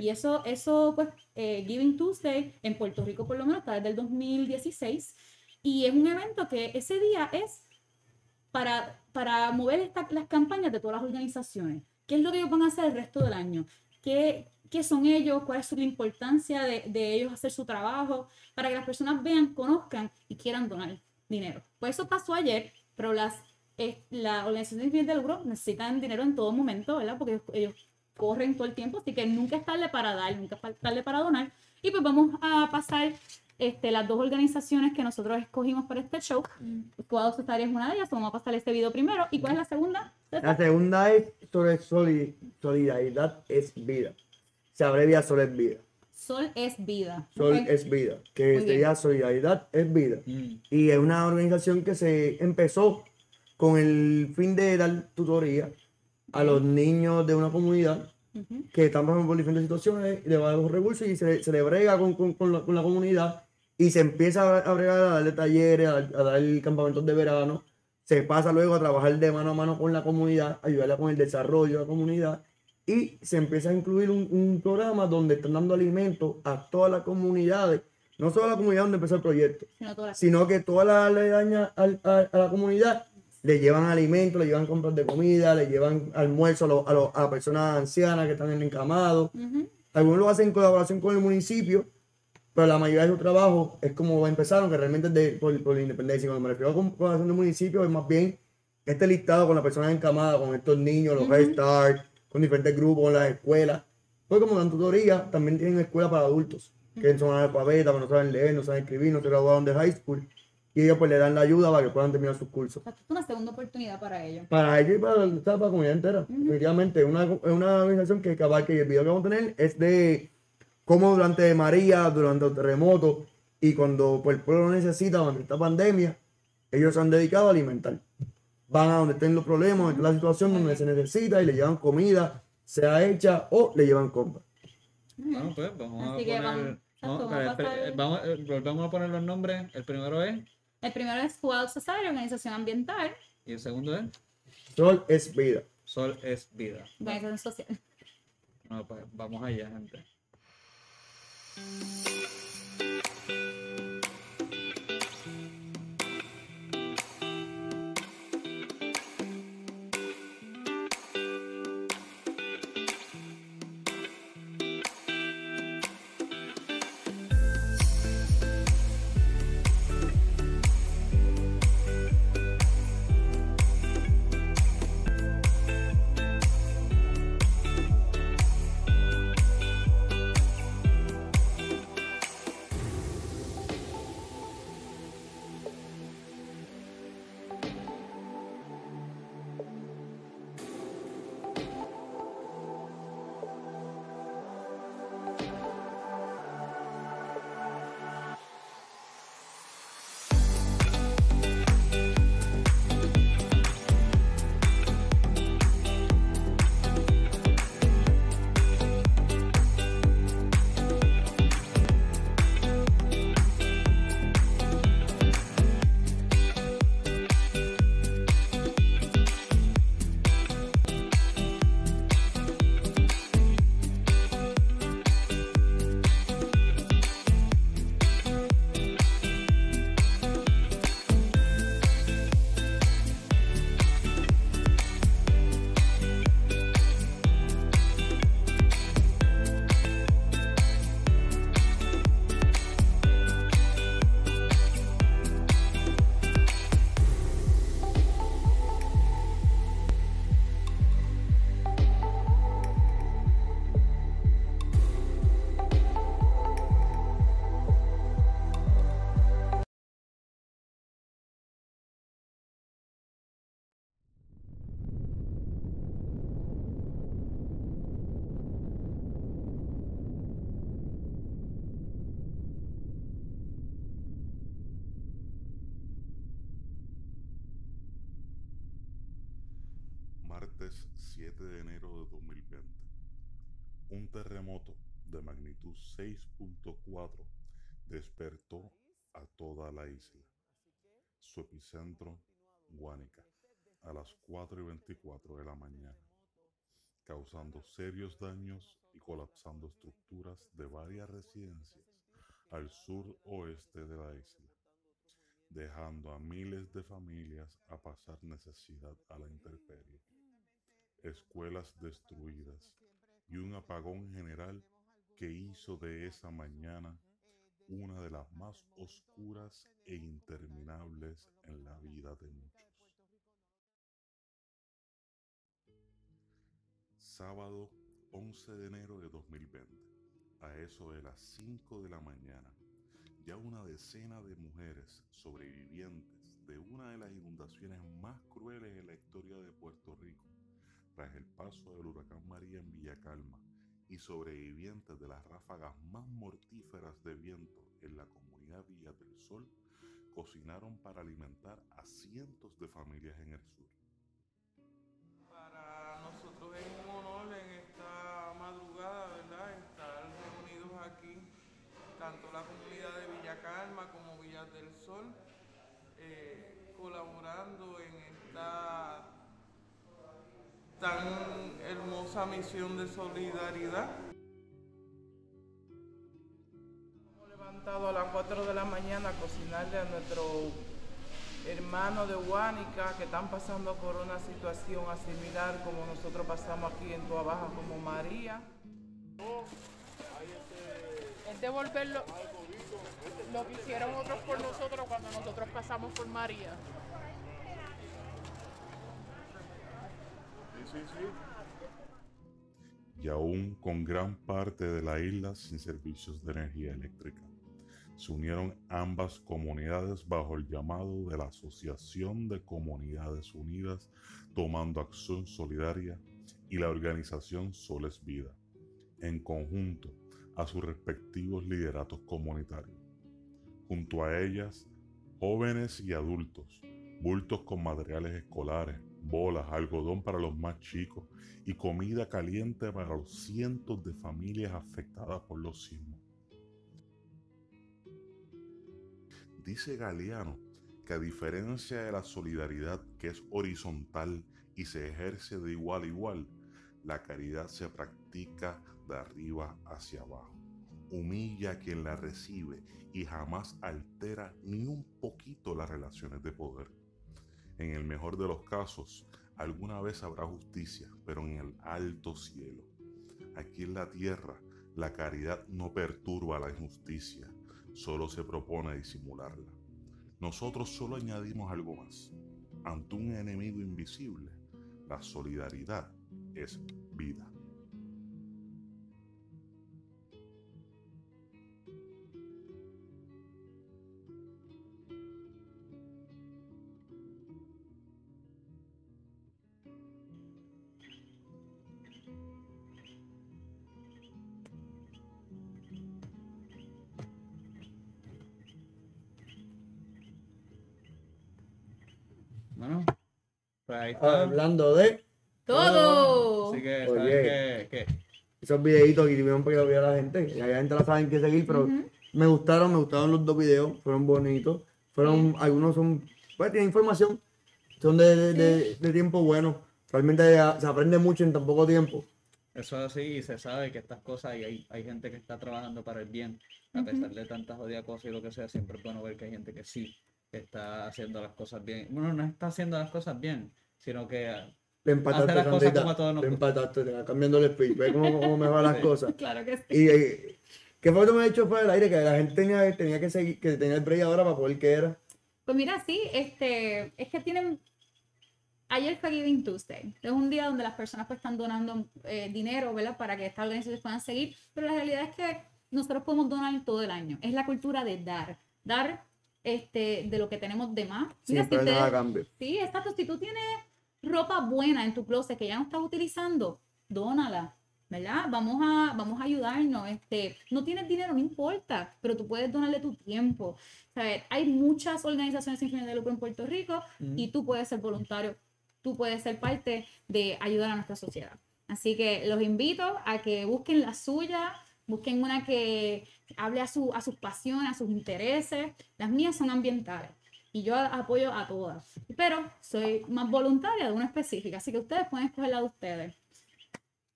Y eso, eso pues, eh, Giving Tuesday en Puerto Rico por lo menos está desde el 2016 y es un evento que ese día es para, para mover esta- las campañas de todas las organizaciones. ¿Qué es lo que ellos van a hacer el resto del año? ¿Qué, qué son ellos? ¿Cuál es la importancia de, de ellos hacer su trabajo? Para que las personas vean, conozcan y quieran donar dinero. Pues eso pasó ayer, pero las, eh, sin fines de lucro necesitan dinero en todo momento, ¿verdad? Porque ellos, ellos corren todo el tiempo, así que nunca es tarde para dar, nunca es tarde para donar. Y pues vamos a pasar este, las dos organizaciones que nosotros escogimos para este show. Cuadro Society es una de ellas, vamos a pasar este video primero. ¿Y cuál es la segunda? La segunda es sobre soli- solidaridad es vida. Se abrevia Sol es vida. Sol es vida. Sol es vida. Que Muy bien. sería solidaridad es vida. Mm. Y es una organización que se empezó con el fin de dar tutoría a los niños de una comunidad que están pasando por diferentes situaciones de bajos recursos y se, se le brega con, con- con la, con la comunidad y se empieza a, a bregar a darle talleres, a, a dar campamentos de verano. Se pasa luego a trabajar de mano a mano con la comunidad, ayudarla con el desarrollo de la comunidad y se empieza a incluir un, un programa donde están dando alimentos a todas las comunidades, no solo a la comunidad donde empezó el proyecto, Sino que todas las aledañas al- a, a la comunidad le llevan alimentos, le llevan compras de comida, le llevan almuerzo a, los- a, los- a personas ancianas que están en encamados. Ujú. Algunos lo hacen en colaboración con el municipio, pero la mayoría de su trabajo es como empezaron, que realmente es de, por, por la independencia. Cuando me refiero a colaboración del municipio, es más bien este listado con las personas encamadas, con estos niños, los. Head Start, con diferentes grupos, con las escuelas. Pues como dan tutoría, también tienen escuelas para adultos, que son analfabetas, que no saben leer, no saben escribir, no se graduaron de high school. Y ellos pues le dan la ayuda para que puedan terminar sus cursos. Es una segunda oportunidad para ellos. Para ellos y para, para la comunidad entera. Definitivamente, es una, es una organización que, que abarca, y el video que vamos a tener es de cómo durante María, durante el terremoto y cuando pues, el pueblo lo necesita, durante esta pandemia, ellos se han dedicado a alimentar. Van a donde estén los problemas, donde la situación, donde se necesita y le llevan comida, sea hecha o le llevan compra. Bueno, pues vamos Así a poner. vamos- a pasar- eh, volvemos a poner los nombres. El primero es El primero es Wild Society, organización ambiental, y el segundo es Sol es vida. Sol es vida. organización social. Bueno, pues vamos allá, gente. 7 de enero de 2020. Un terremoto de magnitud 6.4 despertó a toda la isla. Su epicentro, Guánica, a las 4 y 24 de la mañana, causando serios daños y colapsando estructuras de varias residencias al sur oeste de la isla, dejando a miles de familias a pasar necesidad a la intemperie, escuelas destruidas y un apagón general que hizo de esa mañana una de las más oscuras e interminables en la vida de muchos. Sábado 11 de enero de 2020, a eso de las 5 de la mañana, ya una decena de mujeres sobrevivientes de una de las inundaciones más crueles en la historia de Puerto Rico, tras el paso del huracán María en Villa Calma, y sobrevivientes de las ráfagas más mortíferas de viento en la comunidad Villa del Sol cocinaron para alimentar a cientos de familias en el sur. Para nosotros es un honor en esta madrugada, ¿verdad? Estar reunidos aquí, tanto la comunidad de Villa Calma como Villa del Sol, eh, colaborando en esta tan hermosa misión de solidaridad. Hemos levantado a las 4 de la mañana a cocinarle a nuestro hermano de Huánica que están pasando por una situación similar como nosotros pasamos aquí en Tua Baja como María. es devolverlo lo que hicieron otros por nosotros cuando nosotros pasamos por María. Y aún con gran parte de la isla sin servicios de energía eléctrica. Se unieron ambas comunidades bajo el llamado de la Asociación de Comunidades Unidas Tomando Acción Solidaria y la organización Soles Vida, en conjunto a sus respectivos lideratos comunitarios. Junto a ellas, jóvenes y adultos, bultos con materiales escolares, bolas, algodón para los más chicos y comida caliente para los cientos de familias afectadas por los sismos. Dice Galeano que a diferencia de la solidaridad que es horizontal y se ejerce de igual a igual, la caridad se practica de arriba hacia abajo. Humilla a quien la recibe y jamás altera ni un poquito las relaciones de poder. En el mejor de los casos, alguna vez habrá justicia, pero en el alto cielo. Aquí en la tierra, la caridad no perturba la injusticia, solo se propone disimularla. Nosotros solo añadimos algo más. Ante un enemigo invisible, la solidaridad es vida. Ahí está. Hablando de Todo. Así que, Oye. ¿sabes qué? qué? esos videitos que tuvieron para que lo viera la gente. Ya la gente la saben que seguir, pero me gustaron, me gustaron los dos videos, fueron bonitos. Fueron, algunos son, pues tienen información, son de, de, de- de tiempo bueno. Realmente ah, se aprende mucho en tan poco tiempo. Eso es así y se sabe que estas cosas y hay, hay gente que está trabajando para el bien, a pesar de tantas jodidas cosas y lo que sea, siempre es bueno ver que hay gente que sí está haciendo las cosas bien. Bueno, no está haciendo las cosas bien, sino que Le empataste, las cosas como a todos nos le empataste, te cambiando el speech. Ve cómo, cómo mejoran las Sí. cosas. Claro que sí. Y eh, ¿qué fue lo que me ha dicho fuera del aire? Que la gente tenía, tenía que seguir, que tenía el break ahora para poder que era. Pues mira, sí, este, es que tienen. Ayer fue Giving Tuesday. Es un día donde las personas pues están donando eh, dinero, ¿verdad? Para que estas organizaciones puedan seguir. Pero la realidad es que nosotros podemos donar todo el año. Es la cultura de dar. Dar este, de lo que tenemos de más. Mira, Siempre si nada ustedes- a cambio. Sí, exacto. Si tú tienes ropa buena en tu closet que ya no estás utilizando, dónala, ¿verdad? Vamos a, vamos a ayudarnos. Este, no tienes dinero, no importa, pero tú puedes donarle tu tiempo. ¿Sabes? Hay muchas organizaciones sin fines de lucro en Puerto Rico y tú puedes ser voluntario. tú puedes ser parte de ayudar a nuestra sociedad. Así que los invito a que busquen la suya, busquen una que hable a, su, a sus pasiones, a sus intereses. Las mías son ambientales y yo apoyo a todas, pero soy más voluntaria de una específica, así que ustedes pueden escoger la de ustedes.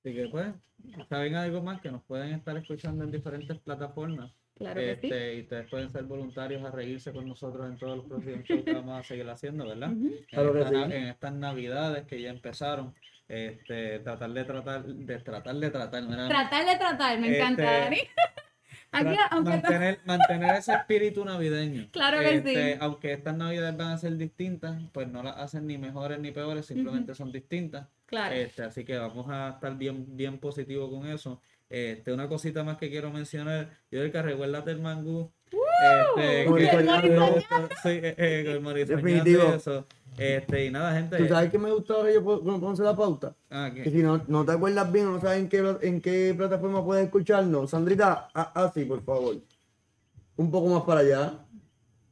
Así que pues, saben algo más que nos pueden estar escuchando en diferentes plataformas. Claro que sí. Este, y ustedes pueden ser voluntarios a reírse con nosotros en todos los próximos shows que vamos a seguir haciendo, ¿verdad? Ujú. Claro en, que esta sí. en estas navidades que ya empezaron, este, tratar de tratar, de tratar de tratar, Tratar de tratar, me encanta, Este, Dani. Aquí, no- mantener, mantener ese espíritu navideño. Claro que Este, sí. Aunque estas navidades van a ser distintas, pues no las hacen ni mejores ni peores, simplemente son distintas. Claro. Este, así que vamos a estar bien, bien positivo con eso. Este, una cosita más que quiero mencionar, yo del que recuerda el mangú. Este, Con el que- sí, eh, eh, el Definitivo. eso. Este, y nada, gente. ¿Tú sabes que me gusta ahora yo ponce la pauta? Ah. Que si no, no te acuerdas bien o no sabes en qué, en qué plataforma puedes escucharnos, Sandrita, así, por favor. Un poco más para allá.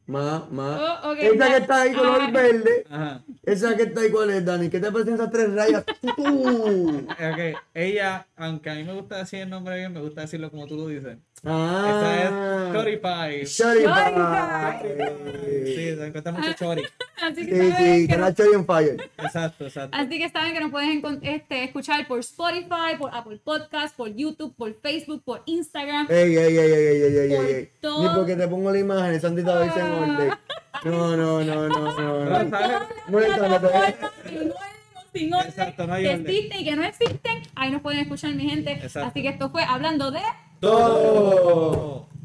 Más, más. Oh, esa ya. que está ahí color Ah. verde. Ajá. Esa que está ahí, ¿cuál es, Dani? ¿Qué te parecen esas tres rayas? ¡Tutú! Ok, Ella, aunque a mí me gusta decir el nombre bien, me gusta decirlo como tú lo dices. Ah. Esa es Chori Pie. Chori Sí, te encuentras mucho Chori. Así que Sí, saben sí, que nos- la Chori en fire. Exacto, exacto. Así que saben que nos pueden este, escuchar por Spotify, por Apple Podcast, por YouTube, por Facebook, por Instagram. Ey, ey, ey, ey, ey, ey, ey, Por ey, ey. todo- Ni porque te pongo la imagen, Sandrita a veces en Ah. orden. No, no, no, no, no. No. ¿sabes? Molesta, plataformas en orden o sin orden, Exacto, no hay que existen y que no existen, ahí nos pueden escuchar mi gente. Exacto. Así que esto fue hablando de どう